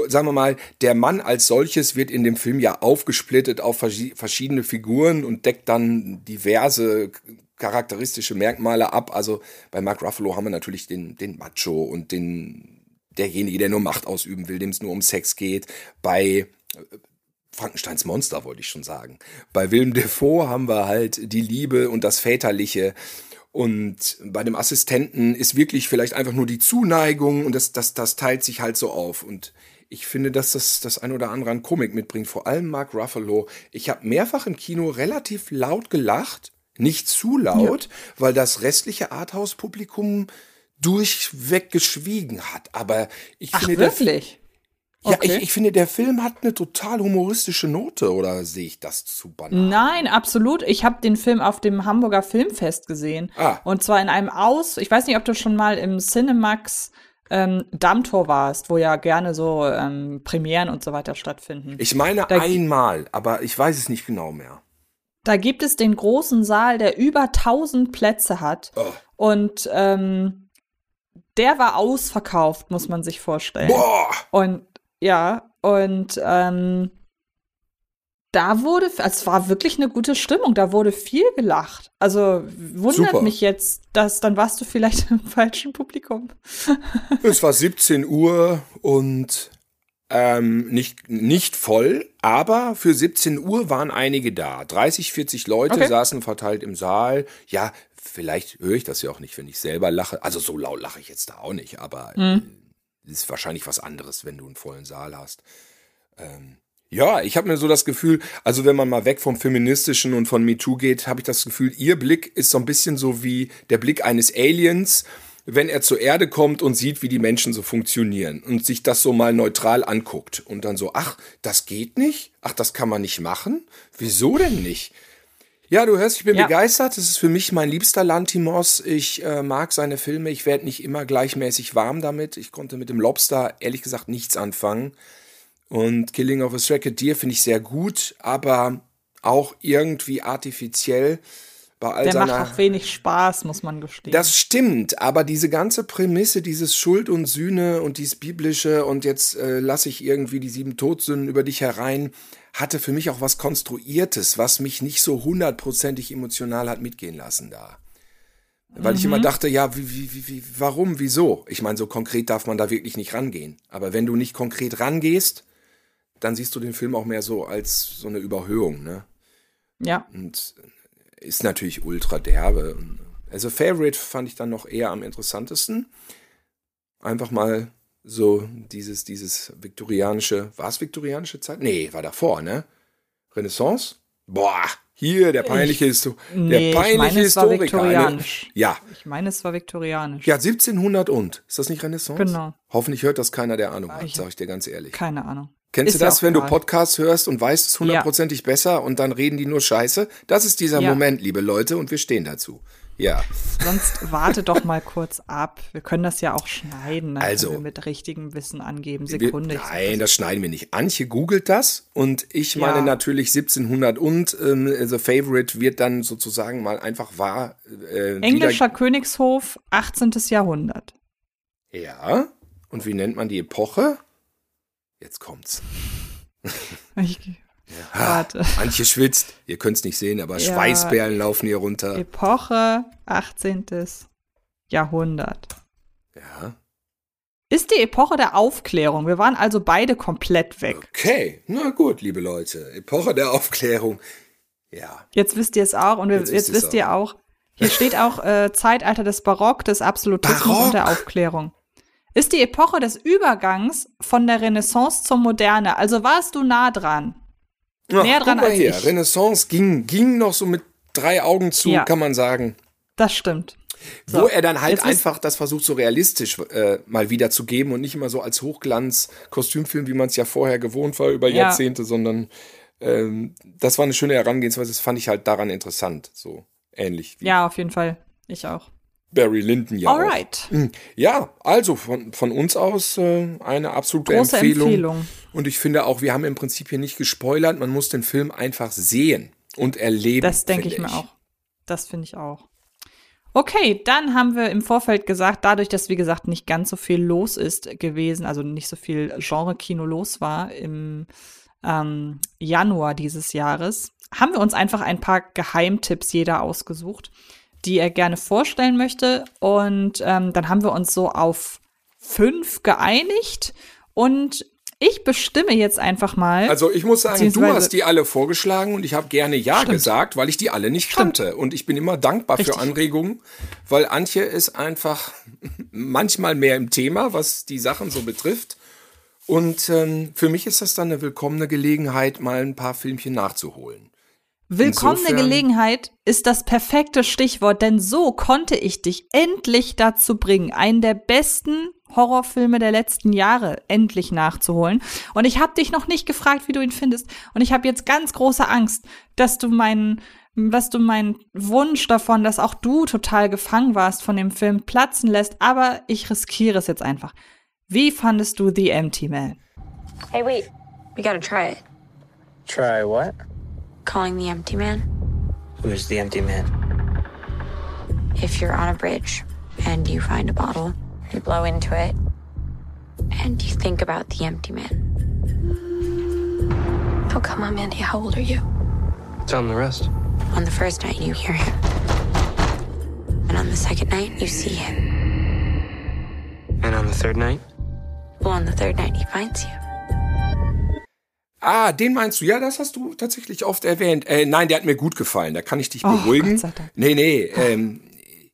sagen wir mal, der Mann als solches wird in dem Film ja aufgesplittet auf verschi- verschiedene Figuren und deckt dann diverse charakteristische Merkmale ab. Also bei Mark Ruffalo haben wir natürlich den, den Macho und den derjenige, der nur Macht ausüben will, dem es nur um Sex geht. Bei äh, Frankensteins Monster wollte ich schon sagen. Bei Willem Defoe haben wir halt die Liebe und das Väterliche. Und bei dem Assistenten ist wirklich vielleicht einfach nur die Zuneigung und das, das, das teilt sich halt so auf. Und ich finde, dass das das ein oder andere an Komik mitbringt, vor allem Mark Ruffalo. Ich habe mehrfach im Kino relativ laut gelacht, nicht zu laut, weil das restliche Arthouse-Publikum durchweg geschwiegen hat. Aber ich Ach, finde, der wirklich? ja, Okay. ich, ich finde, der Film hat eine total humoristische Note, oder sehe ich das zu banal? Nein, absolut. Ich habe den Film auf dem Hamburger Filmfest gesehen. Ah. Und zwar in einem Aus, ich weiß nicht, ob du schon mal im Cinemax ähm, Dammtor warst, wo ja gerne so ähm, Premieren und so weiter stattfinden. Ich meine Da- einmal, aber ich weiß es nicht genau mehr. Da gibt es den großen Saal, der über 1000 Plätze hat. Oh. Und ähm, der war ausverkauft, muss man sich vorstellen. Boah! Und ja, und ähm, da wurde, es war wirklich eine gute Stimmung, da wurde viel gelacht. Also wundert Super. mich jetzt, dass dann warst du vielleicht <laughs> im falschen Publikum. <laughs> Es war 17 Uhr und ähm, nicht, nicht voll, aber für 17 Uhr waren einige da. 30, 40 Leute Okay. saßen verteilt im Saal. Ja, vielleicht höre ich das ja auch nicht, wenn ich selber lache. Also so laut lache ich jetzt da auch nicht, aber äh, ist wahrscheinlich was anderes, wenn du einen vollen Saal hast. Ähm, ja, ich habe mir so das Gefühl, also wenn man mal weg vom Feministischen und von MeToo geht, habe ich das Gefühl, ihr Blick ist so ein bisschen so wie der Blick eines Aliens, wenn er zur Erde kommt und sieht, wie die Menschen so funktionieren und sich das so mal neutral anguckt und dann so, ach, das geht nicht? Ach, das kann man nicht machen? Wieso denn nicht? Ja, du hörst, ich bin Ja. begeistert. Das ist für mich mein liebster Lantimos. Ich äh, mag seine Filme. Ich werde nicht immer gleichmäßig warm damit. Ich konnte mit dem Lobster ehrlich gesagt nichts anfangen. Und Killing of a Sacred Deer finde ich sehr gut, aber auch irgendwie artifiziell bei all Der macht seiner. auch wenig Spaß, muss man gestehen. Das stimmt, aber diese ganze Prämisse, dieses Schuld und Sühne und dieses biblische und jetzt äh, lasse ich irgendwie die sieben Todsünden über dich herein, hatte für mich auch was Konstruiertes, was mich nicht so hundertprozentig emotional hat mitgehen lassen da. Weil ich immer dachte, ja, wie, wie, wie, wie, warum, wieso? Ich meine, so konkret darf man da wirklich nicht rangehen. Aber wenn du nicht konkret rangehst, dann siehst du den Film auch mehr so als so eine Überhöhung, ne? ja. Und ist natürlich ultra derbe. Also Favorite fand ich dann noch eher am interessantesten. Einfach mal so dieses, dieses viktorianische, war es viktorianische Zeit? Nee, war davor, ne? Renaissance? Boah, hier, der peinliche, Histo Nee, der ich peinliche meine, es war Historiker. eine- viktorianisch. Ja, Ich meine, es war viktorianisch. ja, 1700 und. Ist das nicht Renaissance? Genau. Hoffentlich hört das keiner, der Ahnung hat, Ich- sag ich dir ganz ehrlich. Keine Ahnung. Kennst Ist du ja das, wenn du egal. Podcasts hörst und weißt es hundertprozentig besser und dann reden die nur Scheiße? Das ist dieser Ja. Moment, liebe Leute, und wir stehen dazu. Ja. Sonst warte doch mal kurz ab. Wir können das ja auch schneiden. Dann Also. wir mit richtigem Wissen angeben. Wir, Sekunde. ich- nein, das schneiden wir nicht. Antje googelt das und ich meine Ja. natürlich 1700 und ähm, The Favorite wird dann sozusagen mal einfach wahr. Äh, Englischer Königshof, 18. Jahrhundert. Ja. Und wie nennt man die Epoche? Jetzt kommt's. Ich, warte. <laughs> Antje schwitzt. Ihr könnt's nicht sehen, aber Ja. Schweißperlen laufen hier runter. Epoche, 18. Jahrhundert. Ja. Ist die Epoche der Aufklärung. Wir waren also beide komplett weg. Okay, na gut, liebe Leute. Epoche der Aufklärung. Ja. Jetzt wisst ihr es auch und wir, Jetzt jetzt, wisst wisst ihr auch. Hier steht auch äh, Zeitalter des Barock, des Absolutismus Barock? und der Aufklärung. ist die Epoche des Übergangs von der Renaissance zur Moderne. Also warst du nah dran. Ja, Näher dran guck mal als her. ich. Renaissance ging, ging noch so mit drei Augen zu, Ja. kann man sagen. Das stimmt. So, Wo er dann halt jetzt einfach das versucht, so realistisch äh, mal wieder zu geben und nicht immer so als Hochglanz-Kostümfilm, wie man es ja vorher gewohnt war über Ja. Jahrzehnte, sondern ähm, das war eine schöne Herangehensweise. Das fand ich halt daran interessant. So ähnlich wie Ja, auf jeden Fall. Ich auch. Barry Lyndon ja. auch. Alright. Ja, also von, von uns aus äh, eine absolute Große Empfehlung. Empfehlung. Und ich finde auch, wir haben im Prinzip hier nicht gespoilert. Man muss den Film einfach sehen und erleben. Das denke finde ich mir auch. Das finde ich auch. Okay, dann haben wir im Vorfeld gesagt, dadurch, dass wie gesagt nicht ganz so viel los ist gewesen, also nicht so viel Genre-Kino los war im ähm, Januar dieses Jahres, haben wir uns einfach ein paar Geheimtipps jeder ausgesucht, die er gerne vorstellen möchte. Und ähm, dann haben wir uns so auf fünf geeinigt. Und ich bestimme jetzt einfach mal. Also ich muss sagen, du hast die alle vorgeschlagen und ich habe gerne Ja Stimmt. gesagt, weil ich die alle nicht Stimmt. kannte. Und ich bin immer dankbar Richtig. für Anregungen, weil Antje ist einfach <laughs> manchmal mehr im Thema, was die Sachen so betrifft. Und ähm, für mich ist das dann eine willkommene Gelegenheit, mal ein paar Filmchen nachzuholen. Willkommene Insofern- Gelegenheit ist das perfekte Stichwort, denn so konnte ich dich endlich dazu bringen, einen der besten Horrorfilme der letzten Jahre endlich nachzuholen. Und ich habe dich noch nicht gefragt, wie du ihn findest. Und ich habe jetzt ganz große Angst, dass du meinen, dass du meinen Wunsch davon, dass auch du total gefangen warst von dem Film, platzen lässt. Aber ich riskiere es jetzt einfach. Wie fandest du The Empty Man? Hey, wait. We gotta try it. Try what? Calling the empty man. Who's the empty man? If you're on a bridge and you find a bottle, you blow into it, and you think about the empty man. Oh, come on, Mandy. How old are you? Tell him the rest. On the first night, you hear him. And on the second night, you see him. And on the third night? Well, on the third night, he finds you. Ah, den meinst du? Ja, das hast du tatsächlich oft erwähnt. Äh, nein, der hat mir gut gefallen. Da kann ich dich Oh, beruhigen. Gott sei Dank. Nee, nee. Ähm,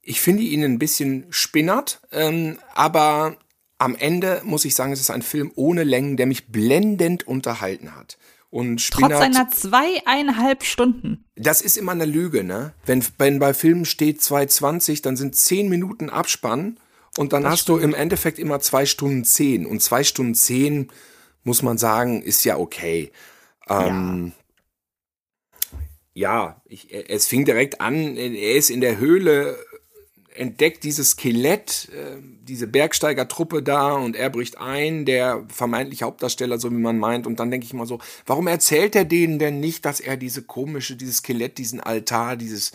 ich finde ihn ein bisschen spinnert, ähm, aber am Ende muss ich sagen, es ist ein Film ohne Längen, der mich blendend unterhalten hat. Und Trotz Spinnert, seiner zweieinhalb Stunden. das ist immer eine Lüge, ne? Wenn, wenn bei Filmen steht 2,20, dann sind 10 Minuten Abspann und dann hast du im Endeffekt immer 2 Stunden 10. Und 2 Stunden 10, muss man sagen, ist ja okay. Ähm, ja, ich, es fing direkt an, er ist in der Höhle, entdeckt dieses Skelett, äh, diese Bergsteigertruppe da und er bricht ein, der vermeintliche Hauptdarsteller, so wie man meint. Und dann denke ich mal so, warum erzählt er denen denn nicht, dass er diese komische, dieses Skelett, diesen Altar, dieses,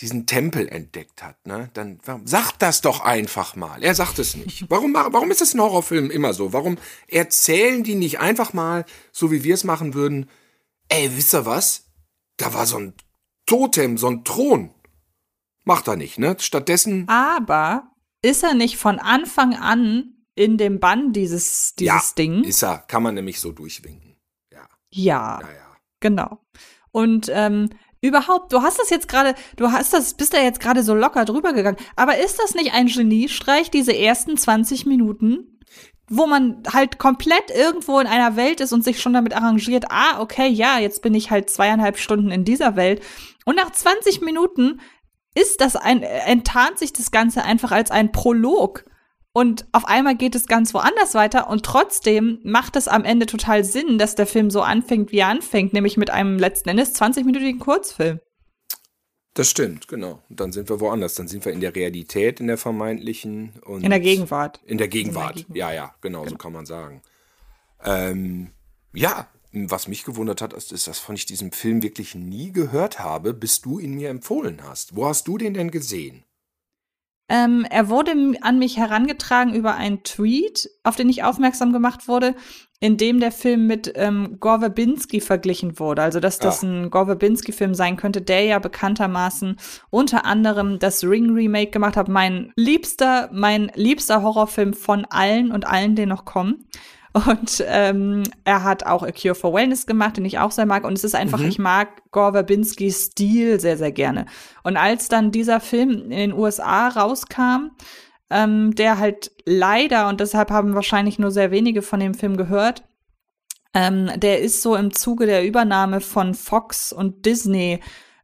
diesen Tempel entdeckt hat, ne? Dann warum, sagt das doch einfach mal. Er sagt es nicht. Warum, warum ist es in Horrorfilmen immer so? Warum erzählen die nicht einfach mal, so wie wir es machen würden, ey, wisst ihr was? Da war so ein Totem, so ein Thron. Macht er nicht, ne? Stattdessen, Aber ist er nicht von Anfang an in dem Bann dieses, dieses ja, Ding? ist er, kann man nämlich so durchwinken. ja, Ja, ja. genau. Und ähm, überhaupt, du hast das jetzt gerade, du hast das, bist da jetzt gerade so locker drüber gegangen. Aber ist das nicht ein Geniestreich, diese ersten 20 Minuten? Wo man halt komplett irgendwo in einer Welt ist und sich schon damit arrangiert, ah, okay, ja, jetzt bin ich halt zweieinhalb Stunden in dieser Welt. Und nach 20 Minuten ist das ein, enttarnt sich das Ganze einfach als ein Prolog. Und auf einmal geht es ganz woanders weiter und trotzdem macht es am Ende total Sinn, dass der Film so anfängt, wie er anfängt, nämlich mit einem letzten Endes 20-minütigen Kurzfilm. Das stimmt, genau. Und dann sind wir woanders. Dann sind wir in der Realität, in der vermeintlichen. Und In der Gegenwart. In der Gegenwart. Gegenwart. Ja, ja, genau, so kann man sagen. Ähm, ja, was mich gewundert hat, ist, ist, dass von ich diesem Film wirklich nie gehört habe, bis du ihn mir empfohlen hast. Wo hast du den denn gesehen? Ähm, er wurde an mich herangetragen über einen Tweet, auf den ich aufmerksam gemacht wurde, in dem der Film mit ähm, Gore Verbinski verglichen wurde. Also, dass das Ah. ein Gore Verbinski-Film sein könnte, der ja bekanntermaßen unter anderem das Ring-Remake gemacht hat. Mein liebster, mein liebster Horrorfilm von allen und allen, die noch kommen. Und ähm, er hat auch A Cure for Wellness gemacht, den ich auch sehr mag. Und es ist einfach, ich mag Gore Verbinskis Stil sehr, sehr gerne. Und als dann dieser Film in den USA rauskam, ähm, der halt leider, und deshalb haben wahrscheinlich nur sehr wenige von dem Film gehört, ähm, der ist so im Zuge der Übernahme von Fox und Disney,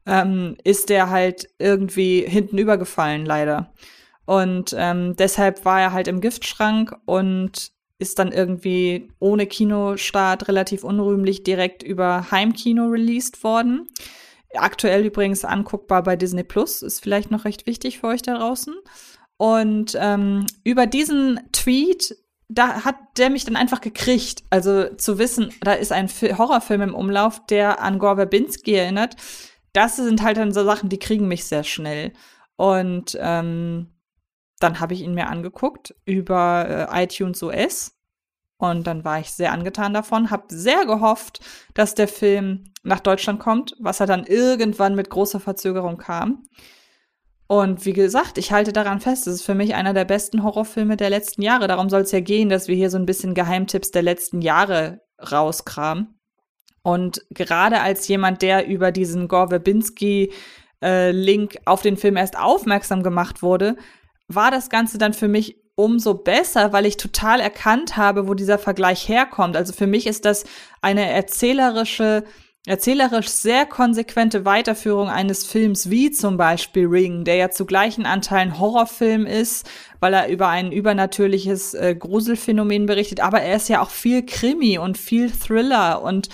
ähm, ist der halt irgendwie hinten übergefallen, leider. Und ähm, deshalb war er halt im Giftschrank und ist dann irgendwie ohne Kinostart relativ unrühmlich direkt über Heimkino released worden. Aktuell übrigens anguckbar bei Disney Plus, ist vielleicht noch recht wichtig für euch da draußen. Und ähm, über diesen Tweet, da hat der mich dann einfach gekriegt. Also zu wissen, da ist ein Horrorfilm im Umlauf, der an Gore Verbinski erinnert. Das sind halt dann so Sachen, die kriegen mich sehr schnell. Und ähm, dann habe ich ihn mir angeguckt über äh, iTunes OS und dann war ich sehr angetan davon, habe sehr gehofft, dass der Film nach Deutschland kommt, was er dann irgendwann mit großer Verzögerung kam. Und wie gesagt, ich halte daran fest, es ist für mich einer der besten Horrorfilme der letzten Jahre. Darum soll es ja gehen, dass wir hier so ein bisschen Geheimtipps der letzten Jahre rauskramen. Und gerade als jemand, der über diesen Gore Verbinski äh, Link auf den Film erst aufmerksam gemacht wurde, war das Ganze dann für mich umso besser, weil ich total erkannt habe, wo dieser Vergleich herkommt. Also für mich ist das eine erzählerische, erzählerisch sehr konsequente Weiterführung eines Films wie zum Beispiel Ring, der ja zu gleichen Anteilen Horrorfilm ist, weil er über ein übernatürliches äh, Gruselphänomen berichtet, aber er ist ja auch viel Krimi und viel Thriller und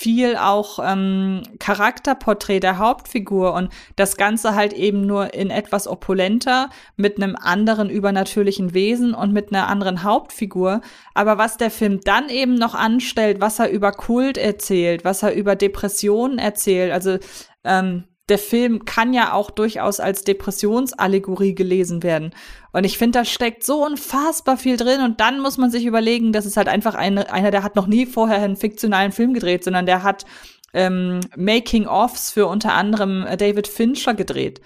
viel auch ähm, Charakterporträt der Hauptfigur und das Ganze halt eben nur in etwas opulenter, mit einem anderen übernatürlichen Wesen und mit einer anderen Hauptfigur. Aber was der Film dann eben noch anstellt, was er über Kult erzählt, was er über Depressionen erzählt, also ähm, der Film kann ja auch durchaus als Depressionsallegorie gelesen werden. Und ich finde, da steckt so unfassbar viel drin. Und dann muss man sich überlegen, das ist halt einfach eine, einer, der hat noch nie vorher einen fiktionalen Film gedreht, sondern der hat ähm, Making-ofs für unter anderem David Fincher gedreht.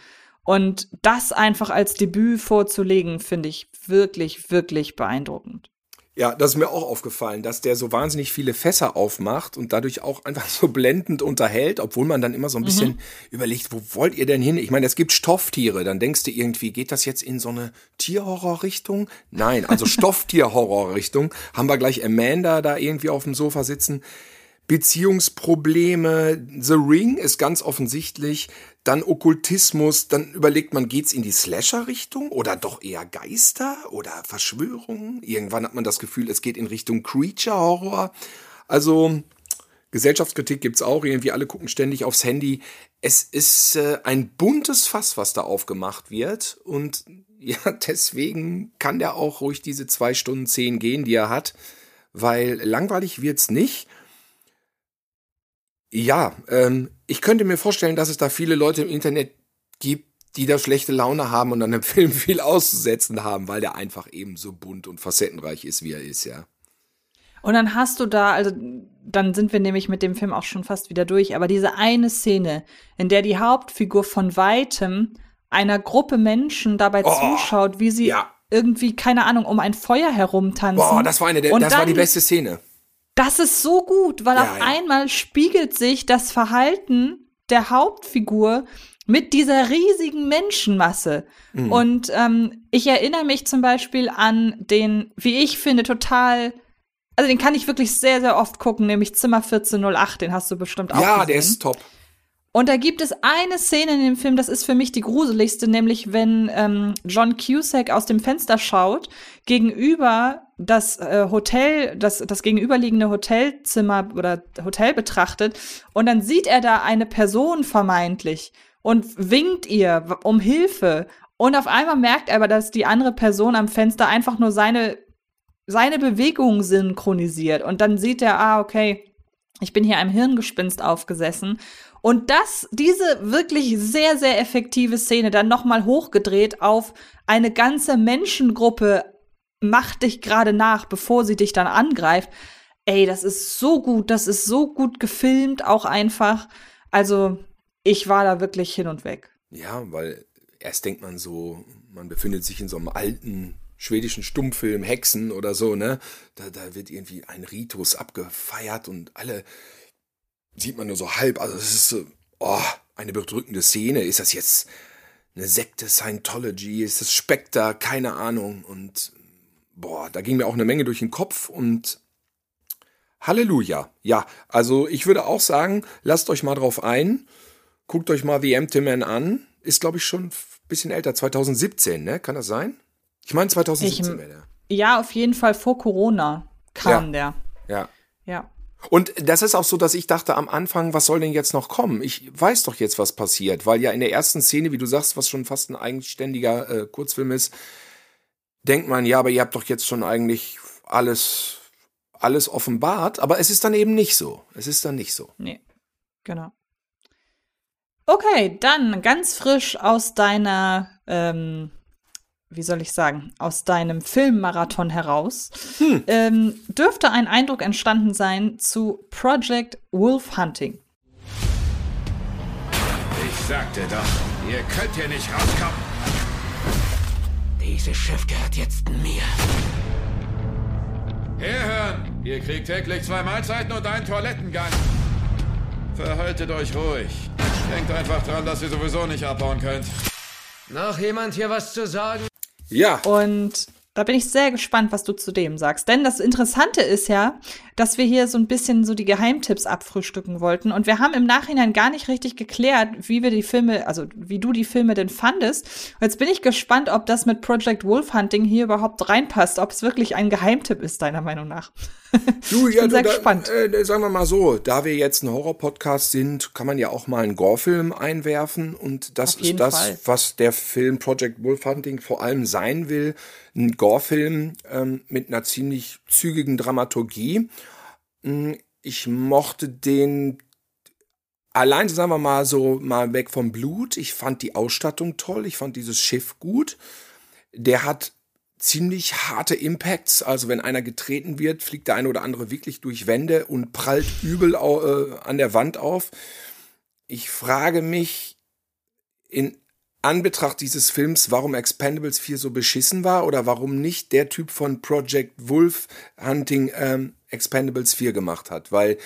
Und das einfach als Debüt vorzulegen, finde ich wirklich, wirklich beeindruckend. Ja, das ist mir auch aufgefallen, dass der so wahnsinnig viele Fässer aufmacht und dadurch auch einfach so blendend unterhält, obwohl man dann immer so ein bisschen mhm. überlegt, wo wollt ihr denn hin? Ich meine, es gibt Stofftiere, dann denkst du irgendwie, geht das jetzt in so eine Tierhorror-Richtung? Nein, also <laughs> Stofftier-Horror-Richtung. Haben wir gleich Amanda da irgendwie auf dem Sofa sitzen. Beziehungsprobleme. The Ring ist ganz offensichtlich. Dann Okkultismus. Dann überlegt man, geht's in die Slasher-Richtung oder doch eher Geister oder Verschwörungen? Irgendwann hat man das Gefühl, es geht in Richtung Creature-Horror. Also Gesellschaftskritik gibt's auch. Irgendwie alle gucken ständig aufs Handy. Es ist äh, ein buntes Fass, was da aufgemacht wird. Und <laughs> ja, deswegen kann der auch ruhig diese zwei Stunden zehn gehen, die er hat. Weil langweilig wird's nicht. Ja, ähm, ich könnte mir vorstellen, dass es da viele Leute im Internet gibt, die da schlechte Laune haben und an dem <laughs> Film viel auszusetzen haben, weil der einfach eben so bunt und facettenreich ist, wie er ist, ja. Und dann hast du da, also dann sind wir nämlich mit dem Film auch schon fast wieder durch, aber diese eine Szene, in der die Hauptfigur von weitem einer Gruppe Menschen dabei oh, zuschaut, wie sie ja. irgendwie, keine Ahnung, um ein Feuer herumtanzen. Boah, das war eine der, das war die beste Szene. Das ist so gut, weil ja, auf ja. einmal spiegelt sich das Verhalten der Hauptfigur mit dieser riesigen Menschenmasse. Mhm. Und ähm, ich erinnere mich zum Beispiel an den, wie ich finde, total, also den kann ich wirklich sehr, sehr oft gucken, nämlich Zimmer 1408, den hast du bestimmt auch Ja, gesehen. der ist top. Und da gibt es eine Szene in dem Film, das ist für mich die gruseligste, nämlich wenn ähm, John Cusack aus dem Fenster schaut, gegenüber das äh, Hotel, das, das gegenüberliegende Hotelzimmer oder Hotel betrachtet und dann sieht er da eine Person vermeintlich und winkt ihr um Hilfe. Und auf einmal merkt er aber, dass die andere Person am Fenster einfach nur seine, seine Bewegungen synchronisiert. Und dann sieht er, ah, okay, ich bin hier einem Hirngespinst aufgesessen. Und das, diese wirklich sehr, sehr effektive Szene dann nochmal hochgedreht auf eine ganze Menschengruppe macht dich gerade nach, bevor sie dich dann angreift. Ey, das ist so gut, das ist so gut gefilmt, auch einfach. Also, ich war da wirklich hin und weg. Ja, weil erst denkt man so, man befindet sich in so einem alten schwedischen Stummfilm, Hexen oder so, ne? Da, da wird irgendwie ein Ritus abgefeiert und alle sieht man nur so halb. Also es ist so, oh, eine bedrückende Szene. Ist das jetzt eine Sekte, Scientology, ist das Spectre, keine Ahnung. Und boah, da ging mir auch eine Menge durch den Kopf und Halleluja. Ja, also ich würde auch sagen, lasst euch mal drauf ein. Guckt euch mal The Empty Man an. Ist, glaube ich, schon ein bisschen älter. 2017, ne? Kann das sein? Ich meine 2017 wäre der. Ja, auf jeden Fall vor Corona kam Ja. der. Ja. Ja. Und das ist auch so, dass ich dachte am Anfang, was soll denn jetzt noch kommen? Ich weiß doch jetzt, was passiert, weil ja in der ersten Szene, wie du sagst, was schon fast ein eigenständiger äh, Kurzfilm ist, denkt man, ja, aber ihr habt doch jetzt schon eigentlich alles, alles offenbart, aber es ist dann eben nicht so. Es ist dann nicht so. Nee, genau. Okay, dann ganz frisch aus deiner, ähm, wie soll ich sagen, aus deinem Filmmarathon heraus, ähm, dürfte ein Eindruck entstanden sein zu Project Wolf Hunting. Ich sagte doch, ihr könnt hier nicht rauskommen. Dieses Schiff gehört jetzt mir. Herhören! Ihr kriegt täglich zwei Mahlzeiten und einen Toilettengang. Verhaltet euch ruhig. Denkt einfach dran, dass ihr sowieso nicht abbauen könnt. Noch jemand hier was zu sagen? Ja. Und da bin ich sehr gespannt, was du zu dem sagst. Denn das Interessante ist ja, dass wir hier so ein bisschen so die Geheimtipps abfrühstücken wollten. Und wir haben im Nachhinein gar nicht richtig geklärt, wie wir die Filme, also wie du die Filme denn fandest. Und jetzt bin ich gespannt, ob das mit Project Wolf Hunting hier überhaupt reinpasst, ob es wirklich ein Geheimtipp ist, deiner Meinung nach. <laughs> Du, ich bin sehr da, gespannt. Äh, sagen wir mal so, da wir jetzt ein Horror-Podcast sind, kann man ja auch mal einen Gore-Film einwerfen. Und das ist das, Fall. was der Film Project Wolf Hunting vor allem sein will. Ein Gore-Film ähm, mit einer ziemlich zügigen Dramaturgie. Mm, Ich mochte den allein, sagen wir mal so, mal weg vom Blut. Ich fand die Ausstattung toll. Ich fand dieses Schiff gut. Der hat ziemlich harte Impacts. Also wenn einer getreten wird, fliegt der eine oder andere wirklich durch Wände und prallt übel äh, an der Wand auf. Ich frage mich in Anbetracht dieses Films, warum Expendables 4 so beschissen war oder warum nicht der Typ von Project Wolf Hunting ähm, Expendables 4 gemacht hat, weil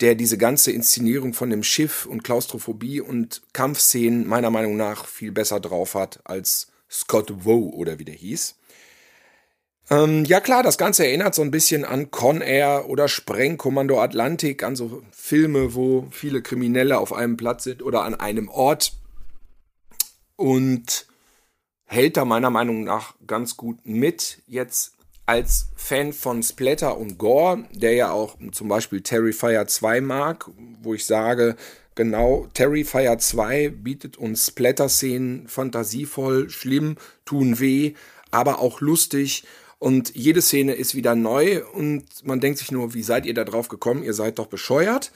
der diese ganze Inszenierung von dem Schiff und Klaustrophobie und Kampfszenen meiner Meinung nach viel besser drauf hat als Scott Woe oder wie der hieß. Ähm, ja klar, das Ganze erinnert so ein bisschen an Con Air oder Sprengkommando Atlantik, an so Filme, wo viele Kriminelle auf einem Platz sind oder an einem Ort und hält da meiner Meinung nach ganz gut mit. Jetzt als Fan von Splatter und Gore, der ja auch zum Beispiel Terrifier 2 mag, wo ich sage, genau, Terrifier 2 bietet uns Splatter-Szenen fantasievoll, schlimm, tun weh, aber auch lustig. Und jede Szene ist wieder neu und man denkt sich nur, wie seid ihr da drauf gekommen? Ihr seid doch bescheuert.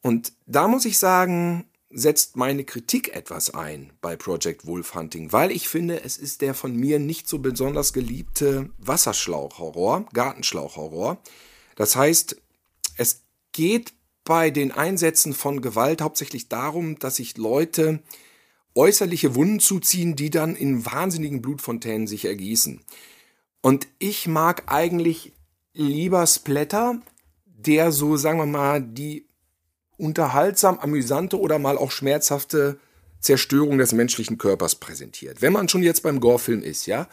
Und da muss ich sagen, setzt meine Kritik etwas ein bei Project Wolf Hunting, weil ich finde, es ist der von mir nicht so besonders geliebte Wasserschlauchhorror, Gartenschlauchhorror. Das heißt, es geht bei den Einsätzen von Gewalt hauptsächlich darum, dass sich Leute äußerliche Wunden zuziehen, die dann in wahnsinnigen Blutfontänen sich ergießen. Und ich mag eigentlich lieber Splatter, der so, sagen wir mal, die unterhaltsam, amüsante oder mal auch schmerzhafte Zerstörung des menschlichen Körpers präsentiert. Wenn man schon jetzt beim Gore-Film ist, ja.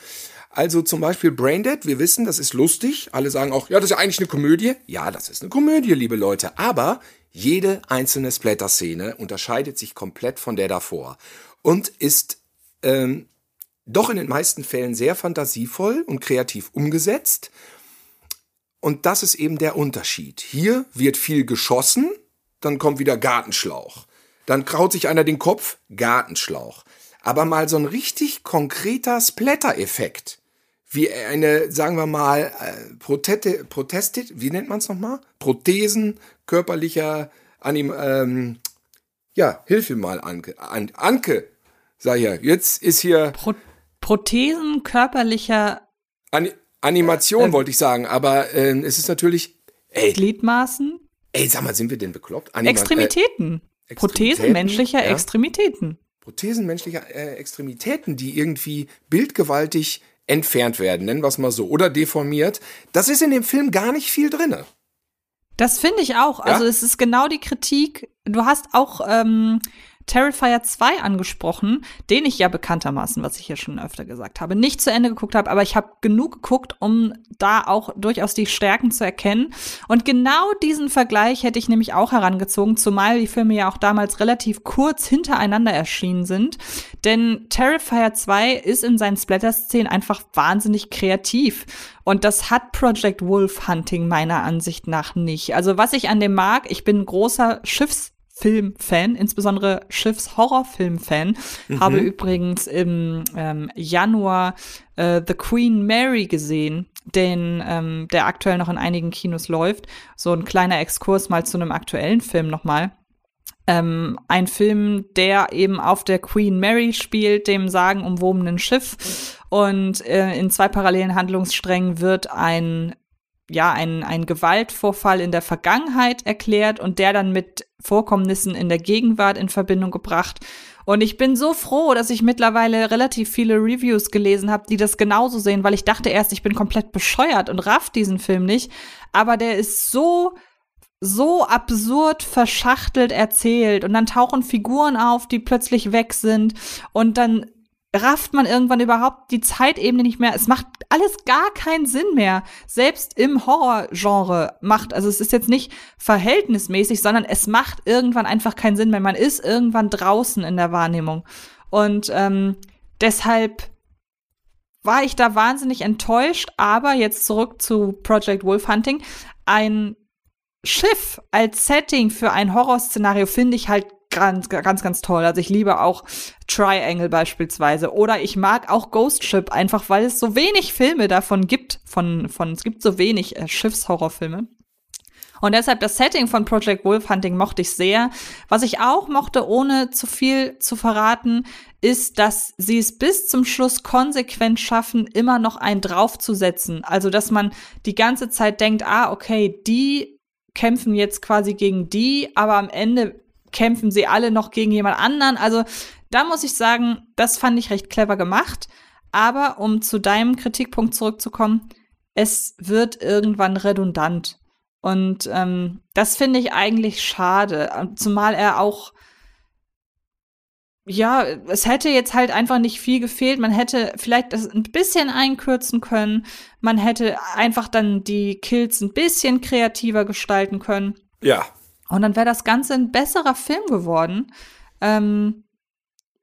Also zum Beispiel Braindead, wir wissen, das ist lustig. Alle sagen auch, ja, das ist ja eigentlich eine Komödie. Ja, das ist eine Komödie, liebe Leute. Aber jede einzelne Splatter-Szene unterscheidet sich komplett von der davor und ist ähm, doch in den meisten Fällen sehr fantasievoll und kreativ umgesetzt. Und das ist eben der Unterschied. Hier wird viel geschossen, dann kommt wieder Gartenschlauch. Dann kraut sich einer den Kopf, Gartenschlauch. Aber mal so ein richtig konkreter Splatter-Effekt. Wie eine, sagen wir mal, äh, Protete, Protestet, wie nennt man es nochmal? Prothesen körperlicher Anim, ähm, ja, hilf mir mal, Anke. An, Anke, sag ja, jetzt ist hier. Pro Prothesen körperlicher An Animation, wollte ich sagen, aber ähm, es ist natürlich. Ey, Gliedmaßen, ey, sag mal, sind wir denn bekloppt? Anima Extremitäten. Äh, Prothesen Extremitäten, menschlicher ja. Extremitäten. Prothesen menschlicher äh, Extremitäten, die irgendwie bildgewaltig entfernt werden, nennen wir es mal so, oder deformiert. Das ist in dem Film gar nicht viel drinne. Das finde ich auch. Ja? Also es ist genau die Kritik. Du hast auch ähm, Terrifier 2 angesprochen, den ich ja bekanntermaßen, was ich hier schon öfter gesagt habe, nicht zu Ende geguckt habe, aber ich habe genug geguckt, um da auch durchaus die Stärken zu erkennen. Und genau diesen Vergleich hätte ich nämlich auch herangezogen, zumal die Filme ja auch damals relativ kurz hintereinander erschienen sind. Denn Terrifier 2 ist in seinen Splatter-Szenen einfach wahnsinnig kreativ. Und das hat Project Wolf Hunting meiner Ansicht nach nicht. Also was ich an dem mag, ich bin großer Schiffs Filmfan, insbesondere Schiffshorrorfilm-Fan. Mhm. Habe übrigens im ähm, Januar äh, The Queen Mary gesehen, den ähm, der aktuell noch in einigen Kinos läuft. So ein kleiner Exkurs mal zu einem aktuellen Film nochmal. Ähm, ein Film, der eben auf der Queen Mary spielt, dem sagenumwobenen Schiff. Und äh, in zwei parallelen Handlungssträngen wird ein ja, ein, ein Gewaltvorfall in der Vergangenheit erklärt und der dann mit Vorkommnissen in der Gegenwart in Verbindung gebracht. Und ich bin so froh, dass ich mittlerweile relativ viele Reviews gelesen habe, die das genauso sehen, weil ich dachte erst, ich bin komplett bescheuert und raff diesen Film nicht. Aber der ist so so absurd verschachtelt erzählt und dann tauchen Figuren auf, die plötzlich weg sind und dann rafft man irgendwann überhaupt die Zeitebene nicht mehr. Es macht alles gar keinen Sinn mehr. Selbst im Horrorgenre macht, also es ist jetzt nicht verhältnismäßig, sondern es macht irgendwann einfach keinen Sinn mehr. Man ist irgendwann draußen in der Wahrnehmung. Und ähm, deshalb war ich da wahnsinnig enttäuscht, aber jetzt zurück zu Project Wolf Hunting. Ein Schiff als Setting für ein Horrorszenario finde ich halt ganz, ganz, ganz toll. Also ich liebe auch Triangle beispielsweise. Oder ich mag auch Ghost Ship, einfach weil es so wenig Filme davon gibt. Von, von, es gibt so wenig äh, Schiffshorrorfilme. Und deshalb das Setting von Project Wolf Hunting mochte ich sehr. Was ich auch mochte, ohne zu viel zu verraten, ist, dass sie es bis zum Schluss konsequent schaffen, immer noch einen draufzusetzen. Also, dass man die ganze Zeit denkt, ah, okay, die kämpfen jetzt quasi gegen die, aber am Ende kämpfen sie alle noch gegen jemand anderen. Also da muss ich sagen, das fand ich recht clever gemacht. Aber um zu deinem Kritikpunkt zurückzukommen, es wird irgendwann redundant. Und ähm, das finde ich eigentlich schade. Zumal er auch, ja, es hätte jetzt halt einfach nicht viel gefehlt. Man hätte vielleicht das ein bisschen einkürzen können. Man hätte einfach dann die Kills ein bisschen kreativer gestalten können. Ja, und dann wäre das Ganze ein besserer Film geworden. Ähm,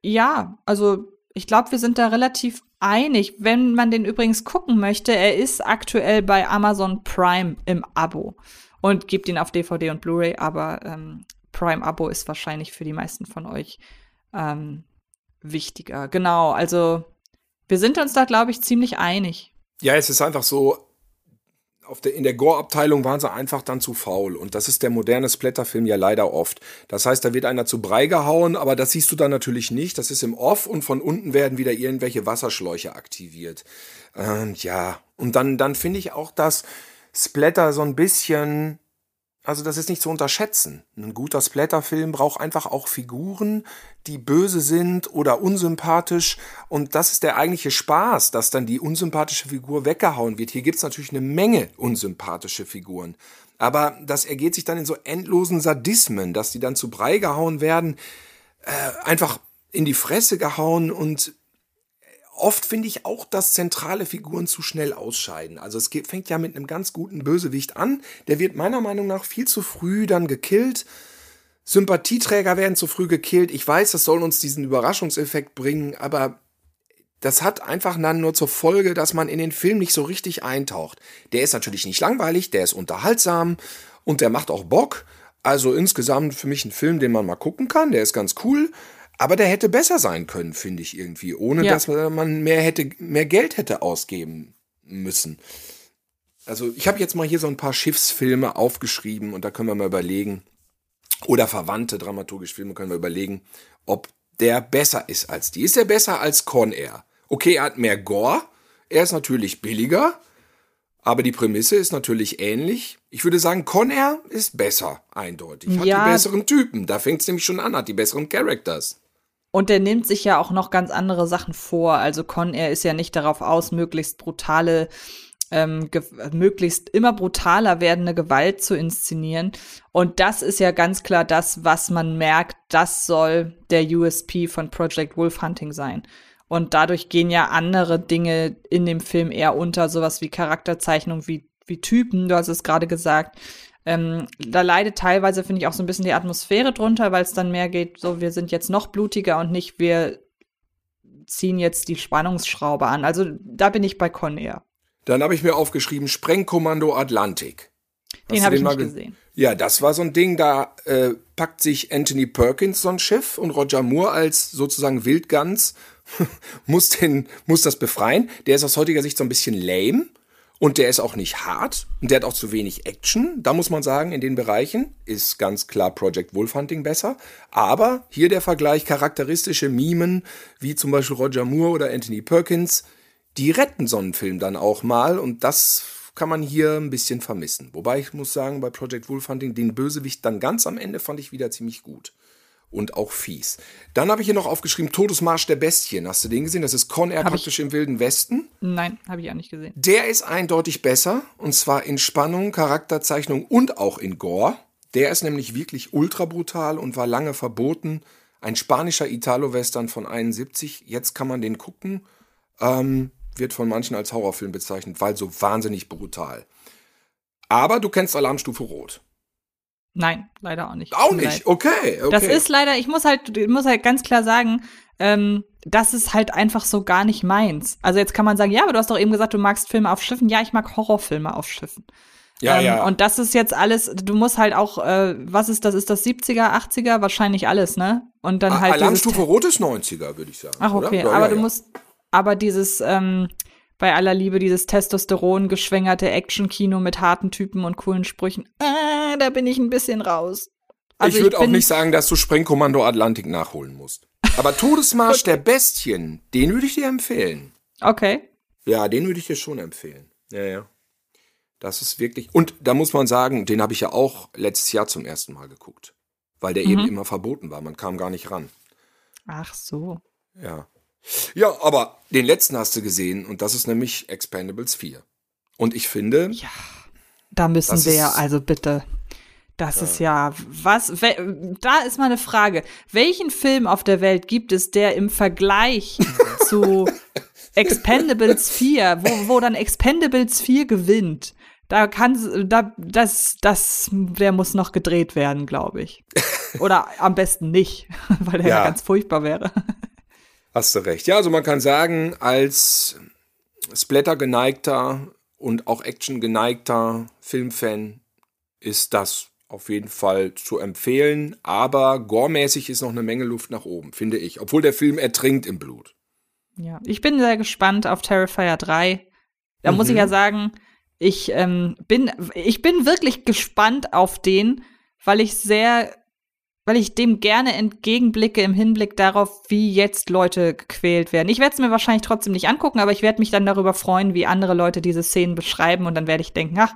ja, also ich glaube, wir sind da relativ einig. Wenn man den übrigens gucken möchte, er ist aktuell bei Amazon Prime im Abo und gibt ihn auf DVD und Blu-ray, aber ähm, Prime-Abo ist wahrscheinlich für die meisten von euch ähm, wichtiger. Genau, also wir sind uns da, glaube ich, ziemlich einig. Ja, es ist einfach so, der, in der Gore-Abteilung waren sie einfach dann zu faul. Und das ist der moderne Splatterfilm ja leider oft. Das heißt, da wird einer zu Brei gehauen, aber das siehst du dann natürlich nicht. Das ist im Off und von unten werden wieder irgendwelche Wasserschläuche aktiviert. Und ja, und dann, dann finde ich auch, dass Splatter so ein bisschen also das ist nicht zu unterschätzen. Ein guter Splatterfilm braucht einfach auch Figuren, die böse sind oder unsympathisch. Und das ist der eigentliche Spaß, dass dann die unsympathische Figur weggehauen wird. Hier gibt's natürlich eine Menge unsympathische Figuren. Aber das ergeht sich dann in so endlosen Sadismen, dass die dann zu Brei gehauen werden, äh, einfach in die Fresse gehauen und oft finde ich auch, dass zentrale Figuren zu schnell ausscheiden. Also es fängt ja mit einem ganz guten Bösewicht an. Der wird meiner Meinung nach viel zu früh dann gekillt. Sympathieträger werden zu früh gekillt. Ich weiß, das soll uns diesen Überraschungseffekt bringen, aber das hat einfach dann nur zur Folge, dass man in den Film nicht so richtig eintaucht. Der ist natürlich nicht langweilig, der ist unterhaltsam und der macht auch Bock. Also insgesamt für mich ein Film, den man mal gucken kann. Der ist ganz cool. Aber der hätte besser sein können, finde ich irgendwie, ohne ja. dass man mehr hätte, mehr Geld hätte ausgeben müssen. Also ich habe jetzt mal hier so ein paar Schiffsfilme aufgeschrieben und da können wir mal überlegen, oder verwandte dramaturgische Filme können wir überlegen, ob der besser ist als die. Ist er besser als Con Air? Okay, er hat mehr Gore, er ist natürlich billiger, aber die Prämisse ist natürlich ähnlich. Ich würde sagen, Con Air ist besser, eindeutig. Hat ja. die besseren Typen. Da fängt es nämlich schon an, hat die besseren Characters. Und der nimmt sich ja auch noch ganz andere Sachen vor. Also Con Air ist ja nicht darauf aus, möglichst brutale ähm, möglichst immer brutaler werdende Gewalt zu inszenieren. Und das ist ja ganz klar das, was man merkt, das soll der USP von Project Wolf Hunting sein. Und dadurch gehen ja andere Dinge in dem Film eher unter, sowas wie Charakterzeichnung, wie, wie Typen, du hast es gerade gesagt. Ähm, da leidet teilweise, finde ich, auch so ein bisschen die Atmosphäre drunter, weil es dann mehr geht, so wir sind jetzt noch blutiger und nicht wir ziehen jetzt die Spannungsschraube an. Also da bin ich bei Con Air. Dann habe ich mir aufgeschrieben Sprengkommando Atlantik. Den habe ich nicht gesehen. Ja, das war so ein Ding, da äh, packt sich Anthony Perkins so ein Schiff und Roger Moore als sozusagen Wildgans <laughs> muss, den, muss das befreien. Der ist aus heutiger Sicht so ein bisschen lame und der ist auch nicht hart und der hat auch zu wenig Action. Da muss man sagen, in den Bereichen ist ganz klar Project Wolfhunting besser. Aber hier der Vergleich charakteristische Mimen, wie zum Beispiel Roger Moore oder Anthony Perkins, die retten so einen Film dann auch mal und das kann man hier ein bisschen vermissen. Wobei ich muss sagen, bei Project Wolfhunting, den Bösewicht dann ganz am Ende fand ich wieder ziemlich gut. Und auch fies. Dann habe ich hier noch aufgeschrieben, Todesmarsch der Bestien. Hast du den gesehen? Das ist Con Air Hab praktisch im Wilden Westen. Nein, habe ich auch nicht gesehen. Der ist eindeutig besser. Und zwar in Spannung, Charakterzeichnung und auch in Gore. Der ist nämlich wirklich ultra brutal und war lange verboten. Ein spanischer Italo-Western von 71. Jetzt kann man den gucken. Ähm, wird von manchen als Horrorfilm bezeichnet, weil so wahnsinnig brutal. Aber du kennst Alarmstufe Rot. Nein, leider auch nicht. Auch nicht, okay, okay. Das ist leider, ich muss halt, ich muss halt ganz klar sagen, ähm, das ist halt einfach so gar nicht meins. Also jetzt kann man sagen, ja, aber du hast doch eben gesagt, du magst Filme auf Schiffen. Ja, ich mag Horrorfilme auf Schiffen. Ja, ähm, ja. Und das ist jetzt alles, du musst halt auch, äh, was ist das? Ist das 70er, 80er? Wahrscheinlich alles, ne? Und dann A- halt. Alarmstufe Rot ist 90er, würde ich sagen. Ach, oder? okay. Ja, aber ja, du ja. musst, aber dieses, ähm, bei aller Liebe, dieses Testosteron geschwängerte Action-Kino mit harten Typen und coolen Sprüchen, äh, da bin ich ein bisschen raus. Also ich würde auch nicht sagen, dass du Sprengkommando Atlantik nachholen musst. Aber Todesmarsch <laughs> der Bestien, den würde ich dir empfehlen. Okay. Ja, den würde ich dir schon empfehlen. Ja, ja. Das ist wirklich. Und da muss man sagen, den habe ich ja auch letztes Jahr zum ersten Mal geguckt. Weil der Mhm. eben immer verboten war. Man kam gar nicht ran. Ach so. Ja. Ja, aber den letzten hast du gesehen und das ist nämlich Expendables 4. Und ich finde, Da müssen wir ja, also bitte. Das ist ja, was, we, da ist mal eine Frage. Welchen Film auf der Welt gibt es, der im Vergleich <laughs> zu Expendables 4, wo, wo dann Expendables 4 gewinnt, da kann, da, das, das, der muss noch gedreht werden, glaube ich. <laughs> Oder am besten nicht, <laughs> weil der ja. Ja. ganz furchtbar wäre. Hast du recht. Ja, also man kann sagen, als Splatter geneigter und auch Action geneigter Filmfan ist das auf jeden Fall zu empfehlen. Aber goremäßig ist noch eine Menge Luft nach oben, finde ich. Obwohl der Film ertrinkt im Blut. Ja, ich bin sehr gespannt auf Terrifier 3. Da muss ich Mhm. ja sagen, ich ähm, bin, ich bin wirklich gespannt auf den, weil ich sehr, weil ich dem gerne entgegenblicke im Hinblick darauf, wie jetzt Leute gequält werden. Ich werde es mir wahrscheinlich trotzdem nicht angucken, aber ich werde mich dann darüber freuen, wie andere Leute diese Szenen beschreiben und dann werde ich denken, ach,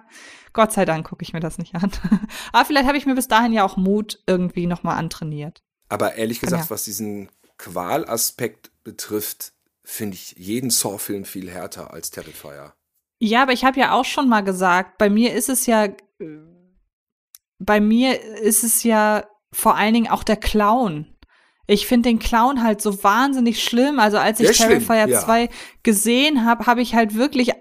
Gott sei Dank gucke ich mir das nicht an. <laughs> aber vielleicht habe ich mir bis dahin ja auch Mut irgendwie nochmal antrainiert. Aber ehrlich gesagt, ja. was diesen Qualaspekt betrifft, finde ich jeden Saw-Film viel härter als Terrifier. Ja, aber ich habe ja auch schon mal gesagt, bei mir ist es ja, äh, bei mir ist es ja vor allen Dingen auch der Clown. Ich finde den Clown halt so wahnsinnig schlimm. Also als ich ist schlimm, Terrifier ja. 2 gesehen habe, habe ich halt wirklich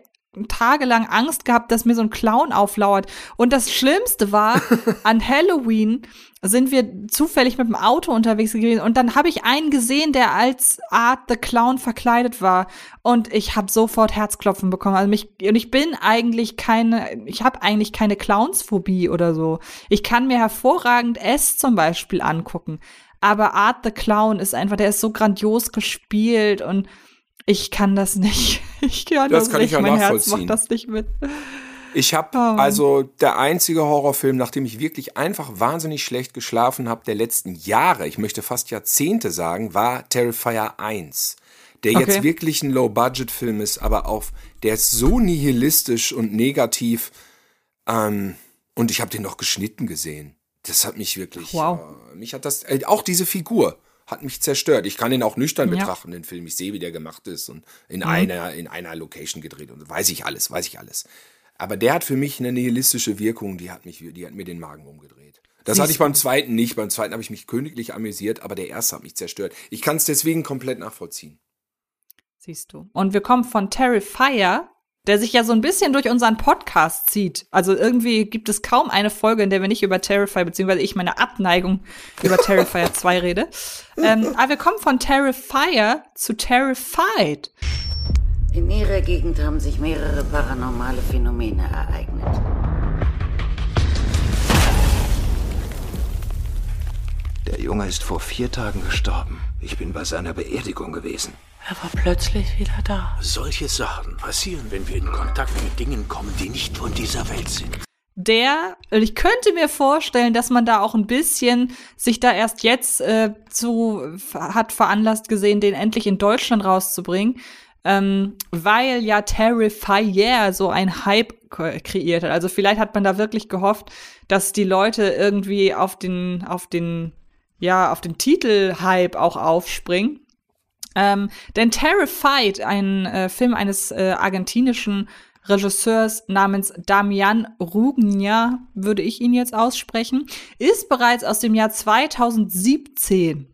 tagelang Angst gehabt, dass mir so ein Clown auflauert. Und das Schlimmste war, <laughs> an Halloween sind wir zufällig mit dem Auto unterwegs gewesen und dann habe ich einen gesehen, der als Art the Clown verkleidet war und ich habe sofort Herzklopfen bekommen. Also mich und ich bin eigentlich keine, ich habe eigentlich keine Clownsphobie oder so. Ich kann mir hervorragend S zum Beispiel angucken, aber Art the Clown ist einfach, der ist so grandios gespielt und ich kann das nicht. <laughs> Ich kann Das das, kann ich nicht. ja mein Herz macht das nicht mit. Ich habe Oh. also der einzige Horrorfilm, nachdem ich wirklich einfach wahnsinnig schlecht geschlafen habe der letzten Jahre, ich möchte fast Jahrzehnte sagen, war Terrifier 1. Der jetzt Okay. wirklich ein Low-Budget-Film ist, aber auf, der ist so nihilistisch und negativ. Ähm, und ich habe den noch geschnitten gesehen. Das hat mich wirklich, Wow. äh, mich hat das, äh, auch diese Figur hat mich zerstört. Ich kann ihn auch nüchtern Ja. betrachten, den Film. Ich sehe, wie der gemacht ist und in Mhm. einer, in einer Location gedreht und weiß ich alles, weiß ich alles. Aber der hat für mich eine nihilistische Wirkung, die hat mich, die hat mir den Magen umgedreht. Das Siehst hatte ich beim zweiten nicht. Beim zweiten habe ich mich königlich amüsiert, aber der erste hat mich zerstört. Ich kann es deswegen komplett nachvollziehen. Siehst du. Und wir kommen von Terrifier, der sich ja so ein bisschen durch unseren Podcast zieht. Also irgendwie gibt es kaum eine Folge, in der wir nicht über Terrifier, beziehungsweise ich meine Abneigung über Terrifier <laughs> 2 rede. Ähm, aber wir kommen von Terrifier zu Terrified. In Ihrer Gegend haben sich mehrere paranormale Phänomene ereignet. Der Junge ist vor vier Tagen gestorben. Ich bin bei seiner Beerdigung gewesen. Er war plötzlich wieder da. Solche Sachen passieren, wenn wir in Kontakt mit Dingen kommen, die nicht von dieser Welt sind. Der, und ich könnte mir vorstellen, dass man da auch ein bisschen sich da erst jetzt äh, zu hat veranlasst gesehen, den endlich in Deutschland rauszubringen, ähm, weil ja Terrifier so ein Hype kreiert hat. Also vielleicht hat man da wirklich gehofft, dass die Leute irgendwie auf den, auf den, ja, auf den Titel-Hype auch aufspringen. Ähm, denn Terrified, ein äh, Film eines äh, argentinischen Regisseurs namens Damian Rugnia, würde ich ihn jetzt aussprechen, ist bereits aus dem Jahr 2017.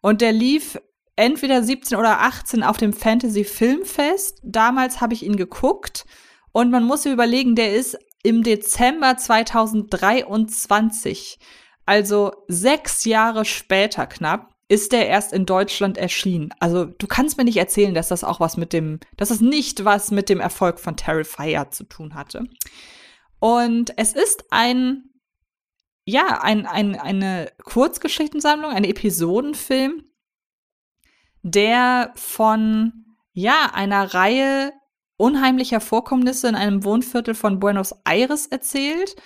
Und der lief entweder 17 oder 18 auf dem Fantasy Filmfest. Damals habe ich ihn geguckt. Und man muss sich überlegen, der ist im Dezember 2023, also sechs Jahre später knapp, ist der erst in Deutschland erschienen. Also du kannst mir nicht erzählen, dass das auch was mit dem, dass es nicht was mit dem Erfolg von Terrifier zu tun hatte. Und es ist ein, ja, ein, ein, eine Kurzgeschichtensammlung, ein Episodenfilm, der von, ja, einer Reihe unheimlicher Vorkommnisse in einem Wohnviertel von Buenos Aires erzählt.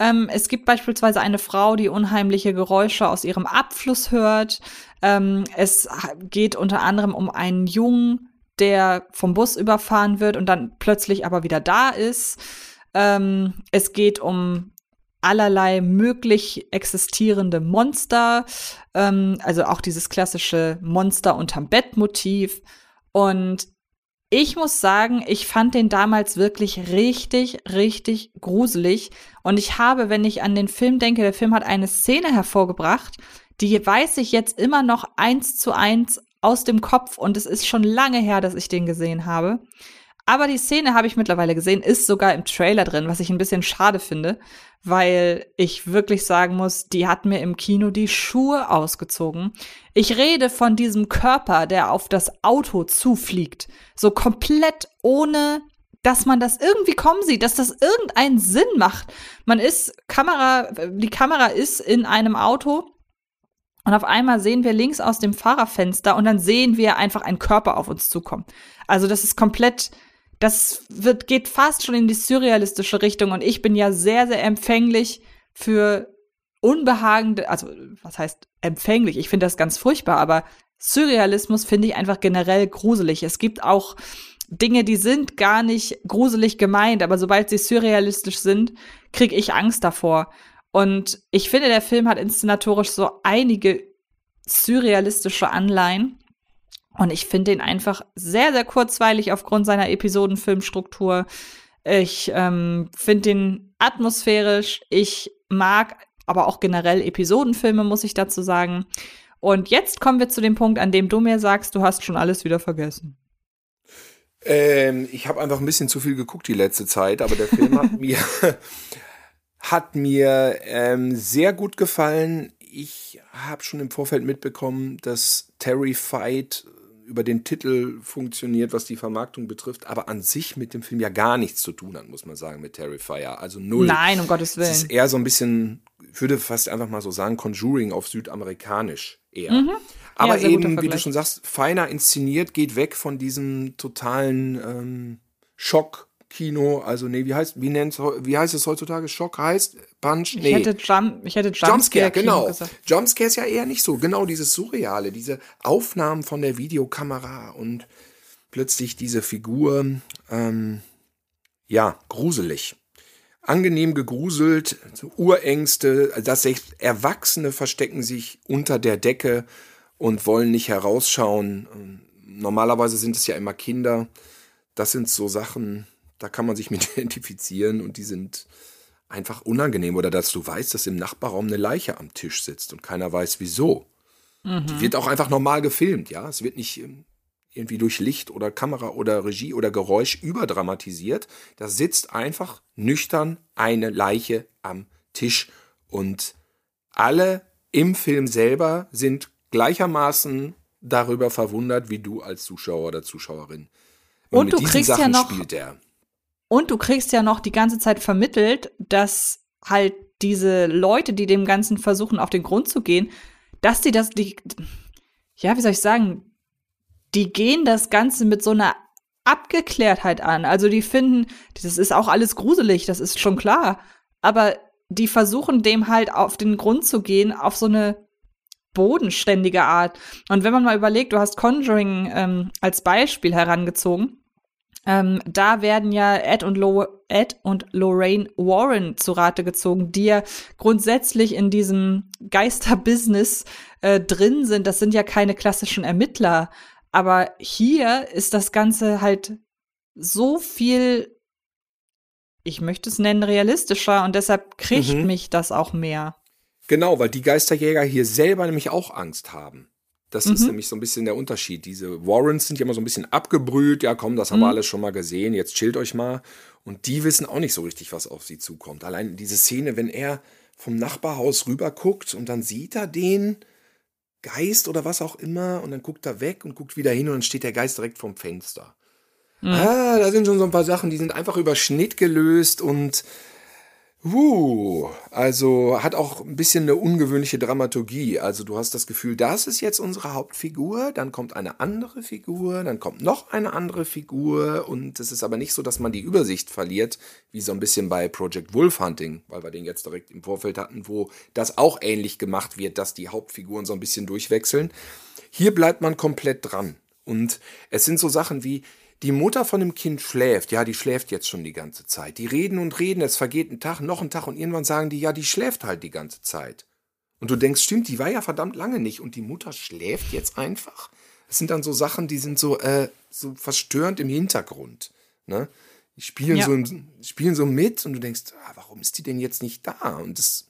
Ähm, es gibt beispielsweise eine Frau, die unheimliche Geräusche aus ihrem Abfluss hört. Ähm, es geht unter anderem um einen Jungen, der vom Bus überfahren wird und dann plötzlich aber wieder da ist. Ähm, es geht um allerlei möglich existierende Monster, ähm, also auch dieses klassische Monster unterm Bett-Motiv. Und ich muss sagen, ich fand den damals wirklich richtig, richtig gruselig. Und ich habe, wenn ich an den Film denke, der Film hat eine Szene hervorgebracht, die weiß ich jetzt immer noch eins zu eins aus dem Kopf. Und es ist schon lange her, dass ich den gesehen habe. Aber die Szene habe ich mittlerweile gesehen, ist sogar im Trailer drin, was ich ein bisschen schade finde, weil ich wirklich sagen muss, die hat mir im Kino die Schuhe ausgezogen. Ich rede von diesem Körper, der auf das Auto zufliegt, so komplett ohne dass man das irgendwie kommen sieht, dass das irgendeinen Sinn macht. Man ist Kamera, die Kamera ist in einem Auto und auf einmal sehen wir links aus dem Fahrerfenster und dann sehen wir einfach einen Körper auf uns zukommen. Also das ist komplett, das wird, geht fast schon in die surrealistische Richtung und ich bin ja sehr, sehr empfänglich für unbehagende, also was heißt empfänglich? Ich finde das ganz furchtbar, aber Surrealismus finde ich einfach generell gruselig. Es gibt auch Dinge, die sind gar nicht gruselig gemeint, aber sobald sie surrealistisch sind, kriege ich Angst davor. Und ich finde, der Film hat inszenatorisch so einige surrealistische Anleihen. Und ich finde ihn einfach sehr, sehr kurzweilig aufgrund seiner Episodenfilmstruktur. Ich ähm, finde ihn atmosphärisch. Ich mag aber auch generell Episodenfilme, muss ich dazu sagen. Und jetzt kommen wir zu dem Punkt, an dem du mir sagst, du hast schon alles wieder vergessen. Ähm, ich habe einfach ein bisschen zu viel geguckt die letzte Zeit, aber der Film hat <laughs> mir hat mir ähm, sehr gut gefallen. Ich habe schon im Vorfeld mitbekommen, dass Terrified über den Titel funktioniert, was die Vermarktung betrifft, aber an sich mit dem Film ja gar nichts zu tun hat, muss man sagen, mit Terrifier. Also null. Nein, um Gottes Willen. Es ist eher so ein bisschen, ich würde fast einfach mal so sagen, Conjuring auf südamerikanisch eher. Mhm. Aber Ja, eben, wie du schon sagst, feiner inszeniert, geht weg von diesem totalen ähm, Schockkino. Also, nee, wie heißt, wie nennt's, wie heißt es heutzutage? Schock heißt Punch? Ich Nee. hätte Jump, ich hätte Jumpscare, Jumpscare, Kino genau. gesagt. Jumpscare ist ja eher nicht so. Genau dieses Surreale, diese Aufnahmen von der Videokamera und plötzlich diese Figur, ähm, ja, gruselig. Angenehm gegruselt, so Urängste, dass selbst Erwachsene verstecken sich unter der Decke und wollen nicht herausschauen. Ähm, normalerweise sind es ja immer Kinder. Das sind so Sachen, da kann man sich mit <laughs> identifizieren und die sind einfach unangenehm. Oder dass du weißt, dass im Nachbarraum eine Leiche am Tisch sitzt und keiner weiß wieso. Mhm. Die wird auch einfach normal gefilmt, ja. Es wird nicht ähm, irgendwie durch Licht oder Kamera oder Regie oder Geräusch überdramatisiert. Da sitzt einfach nüchtern eine Leiche am Tisch und alle im Film selber sind gleichermaßen darüber verwundert wie du als Zuschauer oder Zuschauerin. Und, und du kriegst Sachen ja noch und du kriegst ja noch die ganze Zeit vermittelt, dass halt diese Leute, die dem Ganzen versuchen, auf den Grund zu gehen, dass die das, die, ja, wie soll ich sagen, die gehen das Ganze mit so einer Abgeklärtheit an. Also die finden, das ist auch alles gruselig, das ist schon klar. Aber die versuchen dem halt auf den Grund zu gehen, auf so eine bodenständige Art. Und wenn man mal überlegt, du hast Conjuring ähm, als Beispiel herangezogen, ähm, da werden ja Ed und, Lo Ed und Lorraine Warren zu Rate gezogen, die ja grundsätzlich in diesem Geisterbusiness äh, drin sind. Das sind ja keine klassischen Ermittler. Aber hier ist das Ganze halt so viel, ich möchte es nennen, realistischer und deshalb kriegt mhm. mich das auch mehr. Genau, weil die Geisterjäger hier selber nämlich auch Angst haben. Das mhm. ist nämlich so ein bisschen der Unterschied. Diese Warrens sind ja immer so ein bisschen abgebrüht. Ja, komm, das haben mhm. wir alles schon mal gesehen. Jetzt chillt euch mal. Und die wissen auch nicht so richtig, was auf sie zukommt. Allein diese Szene, wenn er vom Nachbarhaus rüber guckt und dann sieht er den Geist oder was auch immer und dann guckt er weg und guckt wieder hin und dann steht der Geist direkt vorm Fenster. Mhm. Ah, da sind schon so ein paar Sachen, die sind einfach über Schnitt gelöst und Uh, also hat auch ein bisschen eine ungewöhnliche Dramaturgie. Also du hast das Gefühl, das ist jetzt unsere Hauptfigur, dann kommt eine andere Figur, dann kommt noch eine andere Figur und es ist aber nicht so, dass man die Übersicht verliert, wie so ein bisschen bei Project Wolf Hunting, weil wir den jetzt direkt im Vorfeld hatten, wo das auch ähnlich gemacht wird, dass die Hauptfiguren so ein bisschen durchwechseln. Hier bleibt man komplett dran. Und es sind so Sachen wie, die Mutter von dem Kind schläft, ja, die schläft jetzt schon die ganze Zeit. Die reden und reden, es vergeht ein Tag, noch ein Tag und irgendwann sagen die, ja, die schläft halt die ganze Zeit. Und du denkst, stimmt, die war ja verdammt lange nicht und die Mutter schläft jetzt einfach. Das sind dann so Sachen, die sind so, äh, so verstörend im Hintergrund. Ne? Die spielen, ja. so, spielen so mit und du denkst, ah, warum ist die denn jetzt nicht da? Und das.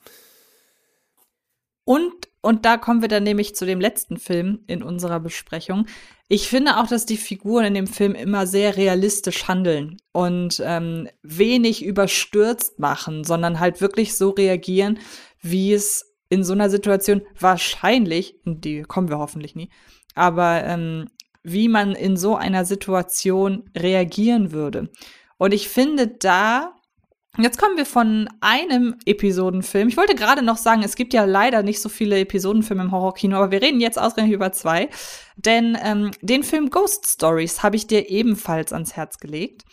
Und, und da kommen wir dann nämlich zu dem letzten Film in unserer Besprechung. Ich finde auch, dass die Figuren in dem Film immer sehr realistisch handeln und ähm, wenig überstürzt machen, sondern halt wirklich so reagieren, wie es in so einer Situation wahrscheinlich, die kommen wir hoffentlich nie, aber ähm, wie man in so einer Situation reagieren würde. Und ich finde, da Jetzt kommen wir von einem Episodenfilm. Ich wollte gerade noch sagen, es gibt ja leider nicht so viele Episodenfilme im Horrorkino, aber wir reden jetzt ausgerechnet über zwei. Denn ähm, den Film Ghost Stories habe ich dir ebenfalls ans Herz gelegt.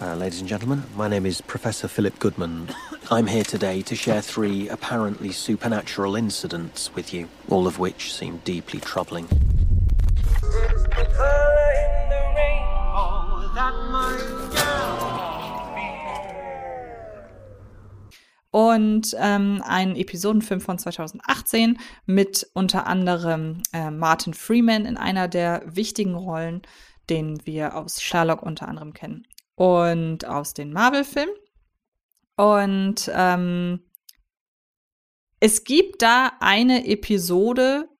Uh, ladies and gentlemen, my name is Professor Philip Goodman. I'm here today to share three apparently supernatural incidents with you, all of which seem deeply troubling. Und ähm, einen Episodenfilm von 2018 mit unter anderem äh, Martin Freeman in einer der wichtigen Rollen, den wir aus Sherlock unter anderem kennen und aus den Marvel-Filmen. Und ähm, es gibt da eine Episode,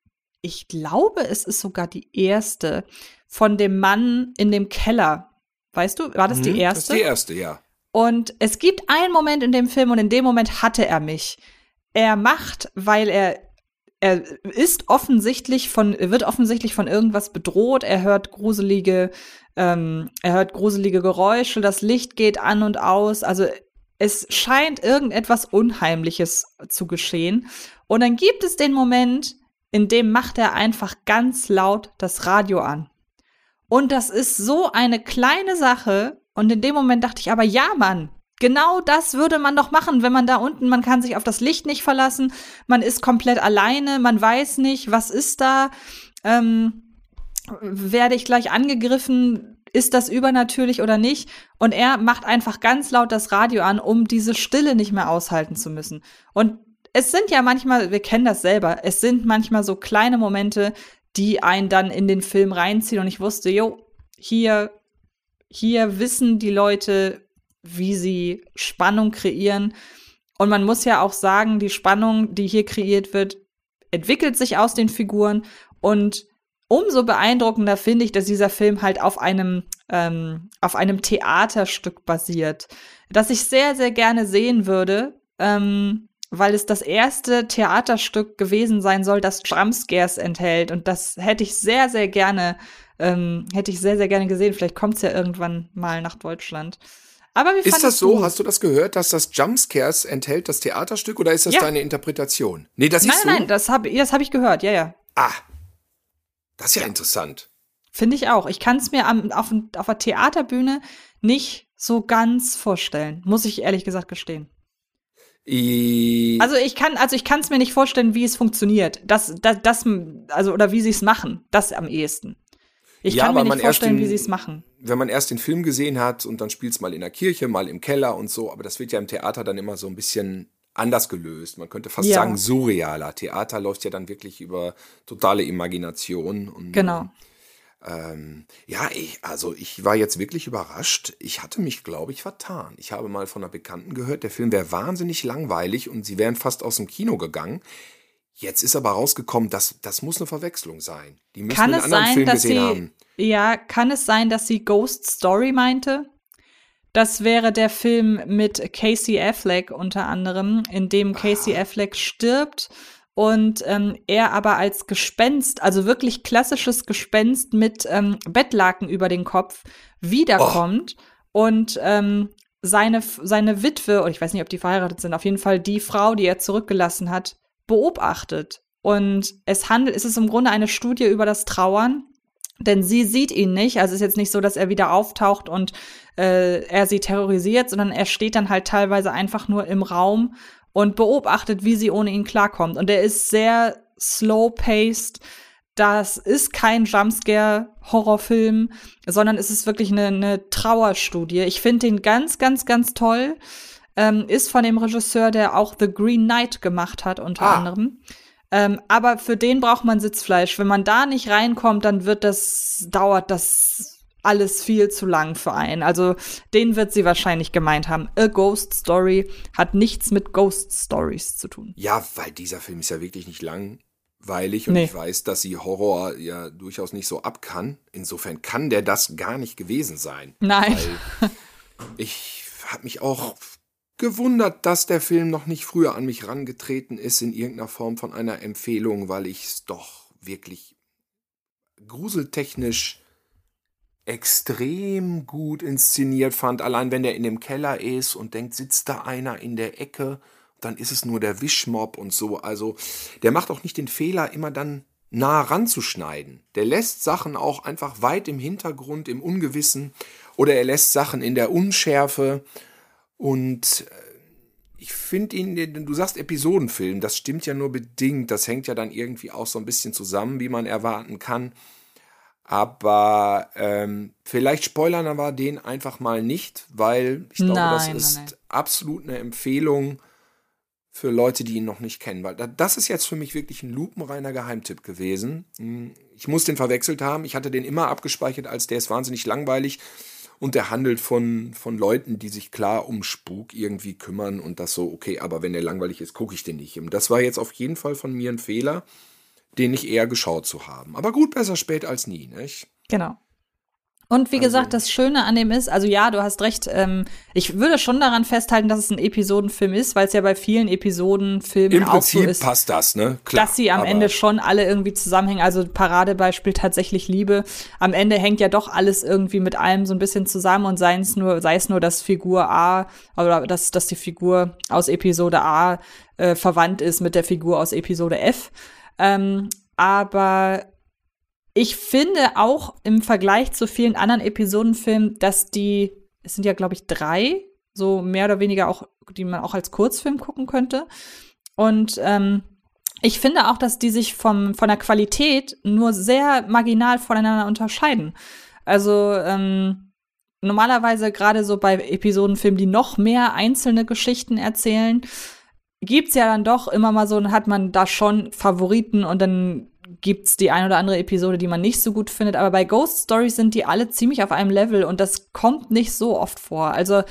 ich glaube, es ist sogar die erste, von dem Mann in dem Keller. Weißt du, war das die erste? Das ist die erste, ja. Und es gibt einen Moment in dem Film und in dem Moment hatte er mich. Er macht, weil er er ist offensichtlich von, wird offensichtlich von irgendwas bedroht. Er hört gruselige, ähm, er hört gruselige Geräusche. Das Licht geht an und aus. Also es scheint irgendetwas Unheimliches zu geschehen. Und dann gibt es den Moment, in dem macht er einfach ganz laut das Radio an. Und das ist so eine kleine Sache, und in dem Moment dachte ich aber, ja, Mann, genau das würde man doch machen, wenn man da unten, man kann sich auf das Licht nicht verlassen, man ist komplett alleine, man weiß nicht, was ist da, ähm, werde ich gleich angegriffen, ist das übernatürlich oder nicht? Und er macht einfach ganz laut das Radio an, um diese Stille nicht mehr aushalten zu müssen. Und es sind ja manchmal, wir kennen das selber, es sind manchmal so kleine Momente, die einen dann in den Film reinziehen. Und ich wusste, jo, hier, hier wissen die Leute, wie sie Spannung kreieren. Und man muss ja auch sagen, die Spannung, die hier kreiert wird, entwickelt sich aus den Figuren. Und umso beeindruckender finde ich, dass dieser Film halt auf einem, ähm, auf einem Theaterstück basiert, das ich sehr, sehr gerne sehen würde, ähm, weil es das erste Theaterstück gewesen sein soll, das Jumpscares enthält. Und das hätte ich sehr, sehr gerne, ähm, hätte ich sehr, sehr gerne gesehen. Vielleicht kommt es ja irgendwann mal nach Deutschland. Aber wie ist das so? Du? Hast du das gehört, dass das Jumpscares enthält, das Theaterstück, oder ist das Ja. deine Interpretation? Nee, das nein, ist so. nein, das habe das hab ich gehört, ja, ja. Ah, das ist ja, interessant. Finde ich auch. Ich kann es mir am, auf, auf der Theaterbühne nicht so ganz vorstellen, muss ich ehrlich gesagt gestehen. Also ich kann, also ich kann es mir nicht vorstellen, wie es funktioniert. Das, das, das, also oder wie sie es machen. Das am ehesten. Ich Ja, kann mir nicht vorstellen, den- wie sie es machen. wenn man erst den Film gesehen hat und dann spielt es mal in der Kirche, mal im Keller und so, aber das wird ja im Theater dann immer so ein bisschen anders gelöst. Man könnte fast Ja. sagen surrealer. Theater läuft ja dann wirklich über totale Imagination und Genau. Ähm, ja, ich, also ich war jetzt wirklich überrascht. Ich hatte mich, glaube ich, vertan. Ich habe mal von einer Bekannten gehört, der Film wäre wahnsinnig langweilig und sie wären fast aus dem Kino gegangen. Jetzt ist aber rausgekommen, dass das muss eine Verwechslung sein. Die müssen Kann einen anderen sein, Film gesehen sie, haben. ja, kann es sein, dass sie Ghost Story meinte? Das wäre der Film mit Casey Affleck unter anderem, in dem Casey Affleck stirbt und ähm, er aber als Gespenst, also wirklich klassisches Gespenst mit ähm, Bettlaken über den Kopf wiederkommt und ähm, seine, seine Witwe, und ich weiß nicht, ob die verheiratet sind, auf jeden Fall die Frau, die er zurückgelassen hat, beobachtet. Und es handelt, es ist im Grunde eine Studie über das Trauern, denn sie sieht ihn nicht. Also es ist jetzt nicht so, dass er wieder auftaucht und äh, er sie terrorisiert, sondern er steht dann halt teilweise einfach nur im Raum und beobachtet, wie sie ohne ihn klarkommt. Und er ist sehr slow-paced. Das ist kein Jumpscare-Horrorfilm, sondern es ist wirklich eine, eine Trauerstudie. Ich finde den ganz, ganz, ganz toll. Ähm, ist von dem Regisseur, der auch The Green Knight gemacht hat, unter Ah. anderem. Ähm, aber für den braucht man Sitzfleisch. Wenn man da nicht reinkommt, dann wird das, dauert das alles viel zu lang für einen. Also den wird sie wahrscheinlich gemeint haben. A Ghost Story hat nichts mit Ghost Stories zu tun. Ja, weil dieser Film ist ja wirklich nicht langweilig und Nee. ich weiß, dass sie Horror ja durchaus nicht so ab kann. Insofern kann der das gar nicht gewesen sein. Nein. Weil ich habe mich auch gewundert, dass der Film noch nicht früher an mich rangetreten ist in irgendeiner Form von einer Empfehlung, weil ich es doch wirklich gruseltechnisch extrem gut inszeniert fand. Allein wenn der in dem Keller ist und denkt, sitzt da einer in der Ecke, dann ist es nur der Wischmob und so. Also der macht auch nicht den Fehler, immer dann nah ranzuschneiden. Der lässt Sachen auch einfach weit im Hintergrund, im Ungewissen oder er lässt Sachen in der Unschärfe und äh, ich finde ihn, du sagst Episodenfilm, das stimmt ja nur bedingt, das hängt ja dann irgendwie auch so ein bisschen zusammen, wie man erwarten kann. Aber ähm, vielleicht spoilern wir den einfach mal nicht, weil ich glaube, das Nein, ist nein, absolut eine Empfehlung für Leute, die ihn noch nicht kennen. Weil da- das ist jetzt für mich wirklich ein lupenreiner Geheimtipp gewesen. Hm, Ich muss den verwechselt haben. Ich hatte den immer abgespeichert als der ist wahnsinnig langweilig. Und der handelt von, von Leuten, die sich klar um Spuk irgendwie kümmern und das so, okay, aber wenn der langweilig ist, gucke ich den nicht. Und das war jetzt auf jeden Fall von mir ein Fehler, den ich eher geschaut zu haben. Aber gut, besser spät als nie, nicht? Genau. Und wie gesagt, das Schöne an dem ist, also ja, du hast recht, ähm, ich würde schon daran festhalten, dass es ein Episodenfilm ist, weil es ja bei vielen Episodenfilmen Im auch so Prinzip ist. passt das, ne? Klar. dass sie am Ende schon alle irgendwie zusammenhängen. Also Paradebeispiel tatsächlich Liebe. Am Ende hängt ja doch alles irgendwie mit allem so ein bisschen zusammen und sei es nur, sei es nur, dass Figur A oder dass, dass die Figur aus Episode A äh, verwandt ist mit der Figur aus Episode F. Ähm, aber ich finde auch im Vergleich zu vielen anderen Episodenfilmen, dass die, es sind ja, glaube ich, drei, so mehr oder weniger auch, die man auch als Kurzfilm gucken könnte. Und ähm, ich finde auch, dass die sich vom, von der Qualität nur sehr marginal voneinander unterscheiden. Also ähm, normalerweise gerade so bei Episodenfilmen, die noch mehr einzelne Geschichten erzählen, gibt's ja dann doch immer mal so, dann hat man da schon Favoriten und dann gibt's die ein oder andere Episode, die man nicht so gut findet. Aber bei Ghost Stories sind die alle ziemlich auf einem Level und das kommt nicht so oft vor. Also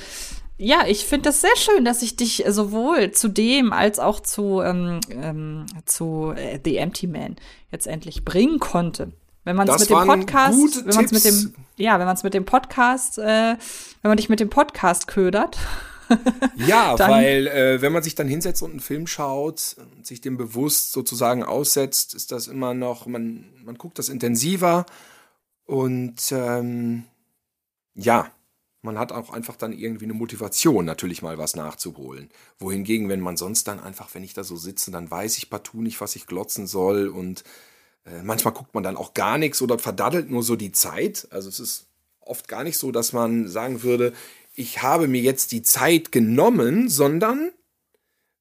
ja, ich finde das sehr schön, dass ich dich sowohl zu dem als auch zu, ähm, ähm, zu äh, The Empty Man jetzt endlich bringen konnte. Wenn man es mit dem Podcast, wenn man es mit dem, ja, wenn man es mit dem Podcast, äh, wenn man dich mit dem Podcast ködert. <laughs> ja, weil äh, wenn man sich dann hinsetzt und einen Film schaut und sich dem bewusst sozusagen aussetzt, ist das immer noch, man, man guckt das intensiver und ähm, ja, man hat auch einfach dann irgendwie eine Motivation, natürlich mal was nachzuholen. Wohingegen, wenn man sonst dann einfach, wenn ich da so sitze, dann weiß ich partout nicht, was ich glotzen soll und äh, manchmal guckt man dann auch gar nichts oder verdaddelt nur so die Zeit. Also es ist oft gar nicht so, dass man sagen würde, ich habe mir jetzt die Zeit genommen, sondern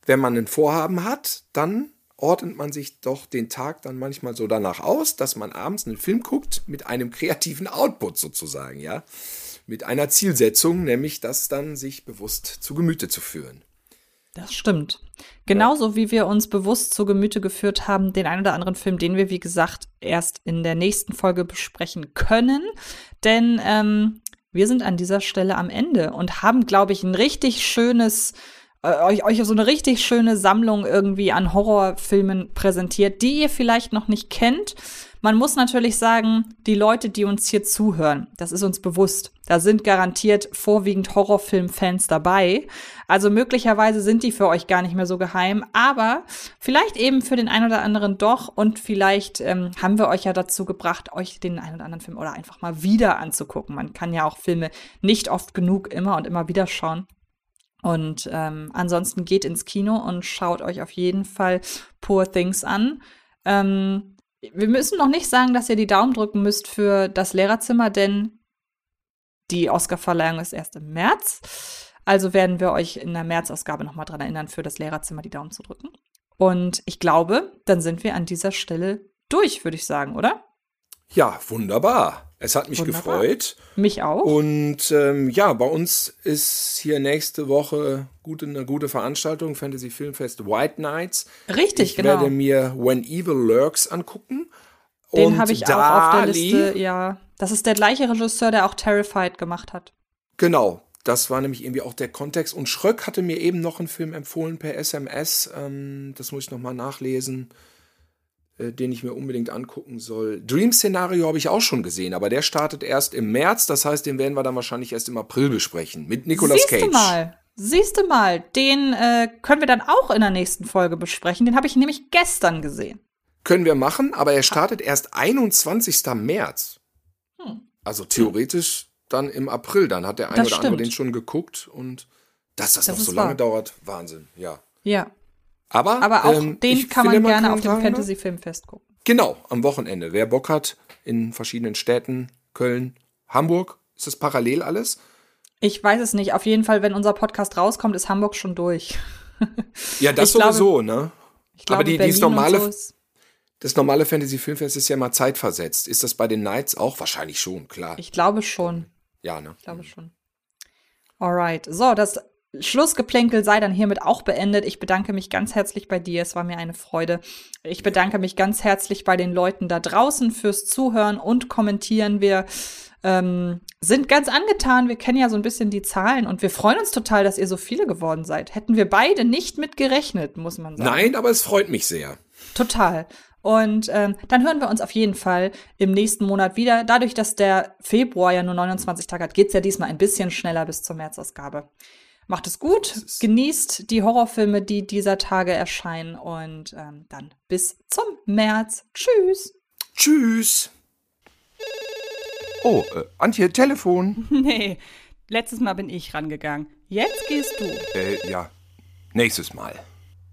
wenn man ein Vorhaben hat, dann ordnet man sich doch den Tag dann manchmal so danach aus, dass man abends einen Film guckt mit einem kreativen Output sozusagen, ja mit einer Zielsetzung, nämlich das dann sich bewusst zu Gemüte zu führen. Das stimmt. Genauso ja. wie wir uns bewusst zu Gemüte geführt haben, den ein oder anderen Film, den wir, wie gesagt, erst in der nächsten Folge besprechen können. Denn ähm, wir sind an dieser Stelle am Ende und haben, glaube ich, ein richtig schönes euch, euch so eine richtig schöne Sammlung irgendwie an Horrorfilmen präsentiert, die ihr vielleicht noch nicht kennt. Man muss natürlich sagen, die Leute, die uns hier zuhören, das ist uns bewusst. Da sind garantiert vorwiegend Horrorfilm-Fans dabei. Also möglicherweise sind die für euch gar nicht mehr so geheim, aber vielleicht eben für den einen oder anderen doch. Und vielleicht ähm, haben wir euch ja dazu gebracht, euch den einen oder anderen Film oder einfach mal wieder anzugucken. Man kann ja auch Filme nicht oft genug immer und immer wieder schauen. Und ähm, ansonsten geht ins Kino und schaut euch auf jeden Fall Poor Things an. Ähm, wir müssen noch nicht sagen, dass ihr die Daumen drücken müsst für das Lehrerzimmer, denn die Oscarverleihung ist erst im März. Also werden wir euch in der März-Ausgabe nochmal dran erinnern, für das Lehrerzimmer die Daumen zu drücken. Und ich glaube, dann sind wir an dieser Stelle durch, würde ich sagen, oder? Ja, wunderbar. Es hat mich Wunderbar. gefreut. Mich auch. Und ähm, ja, bei uns ist hier nächste Woche gute, eine gute Veranstaltung, Fantasy Filmfest White Nights. Richtig, ich genau. Ich werde mir When Evil Lurks angucken. Den habe ich auch auf der Liste, ja. Das ist der gleiche Regisseur, der auch Terrified gemacht hat. Genau, das war nämlich irgendwie auch der Kontext. Und Schröck hatte mir eben noch einen Film empfohlen per SMS. Ähm, das muss ich nochmal nachlesen. Äh, den ich mir unbedingt angucken soll. Dream Szenario habe ich auch schon gesehen, aber der startet erst im März, das heißt, den werden wir dann wahrscheinlich erst im April besprechen mit Nicolas Siehst Cage. Siehst du mal, siehst du mal, den äh, können wir dann auch in der nächsten Folge besprechen. Den habe ich nämlich gestern gesehen. Können wir machen, aber er startet erst 21. März. Hm. Also theoretisch dann im April. Dann hat der eine oder andere den schon geguckt und dass das, das noch so lange wahr. dauert, Wahnsinn, ja. Ja, aber, Aber auch ähm, den kann man gerne auf dem Fantasy Filmfest gucken. Genau, am Wochenende. Wer Bock hat, in verschiedenen Städten, Köln, Hamburg, ist das parallel alles? Ich weiß es nicht. Auf jeden Fall, wenn unser Podcast rauskommt, ist Hamburg schon durch. <laughs> ja, das ich sowieso, glaube, ne? Ich glaube, Aber die, dieses normale, so das normale Fantasy Filmfest ist ja mal zeitversetzt. Ist das bei den Nights auch? Wahrscheinlich schon, klar. Ich glaube schon. Ja, ne? Ich glaube schon. Alright. So, das Schlussgeplänkel sei dann hiermit auch beendet. Ich bedanke mich ganz herzlich bei dir. Es war mir eine Freude. Ich bedanke mich ganz herzlich bei den Leuten da draußen fürs Zuhören und Kommentieren. Wir ähm, sind ganz angetan. Wir kennen ja so ein bisschen die Zahlen und wir freuen uns total, dass ihr so viele geworden seid. Hätten wir beide nicht mit gerechnet, muss man sagen. Nein, aber es freut mich sehr. Total. Und ähm, dann hören wir uns auf jeden Fall im nächsten Monat wieder. Dadurch, dass der Februar ja nur 29 Tage hat, geht's ja diesmal ein bisschen schneller bis zur Märzausgabe. Macht es gut, genießt die Horrorfilme, die dieser Tage erscheinen und ähm, dann bis zum März. Tschüss. Tschüss. Oh, äh, Antje, Telefon. <laughs> Nee, letztes Mal bin ich rangegangen. Jetzt gehst du. Äh, ja. Nächstes Mal.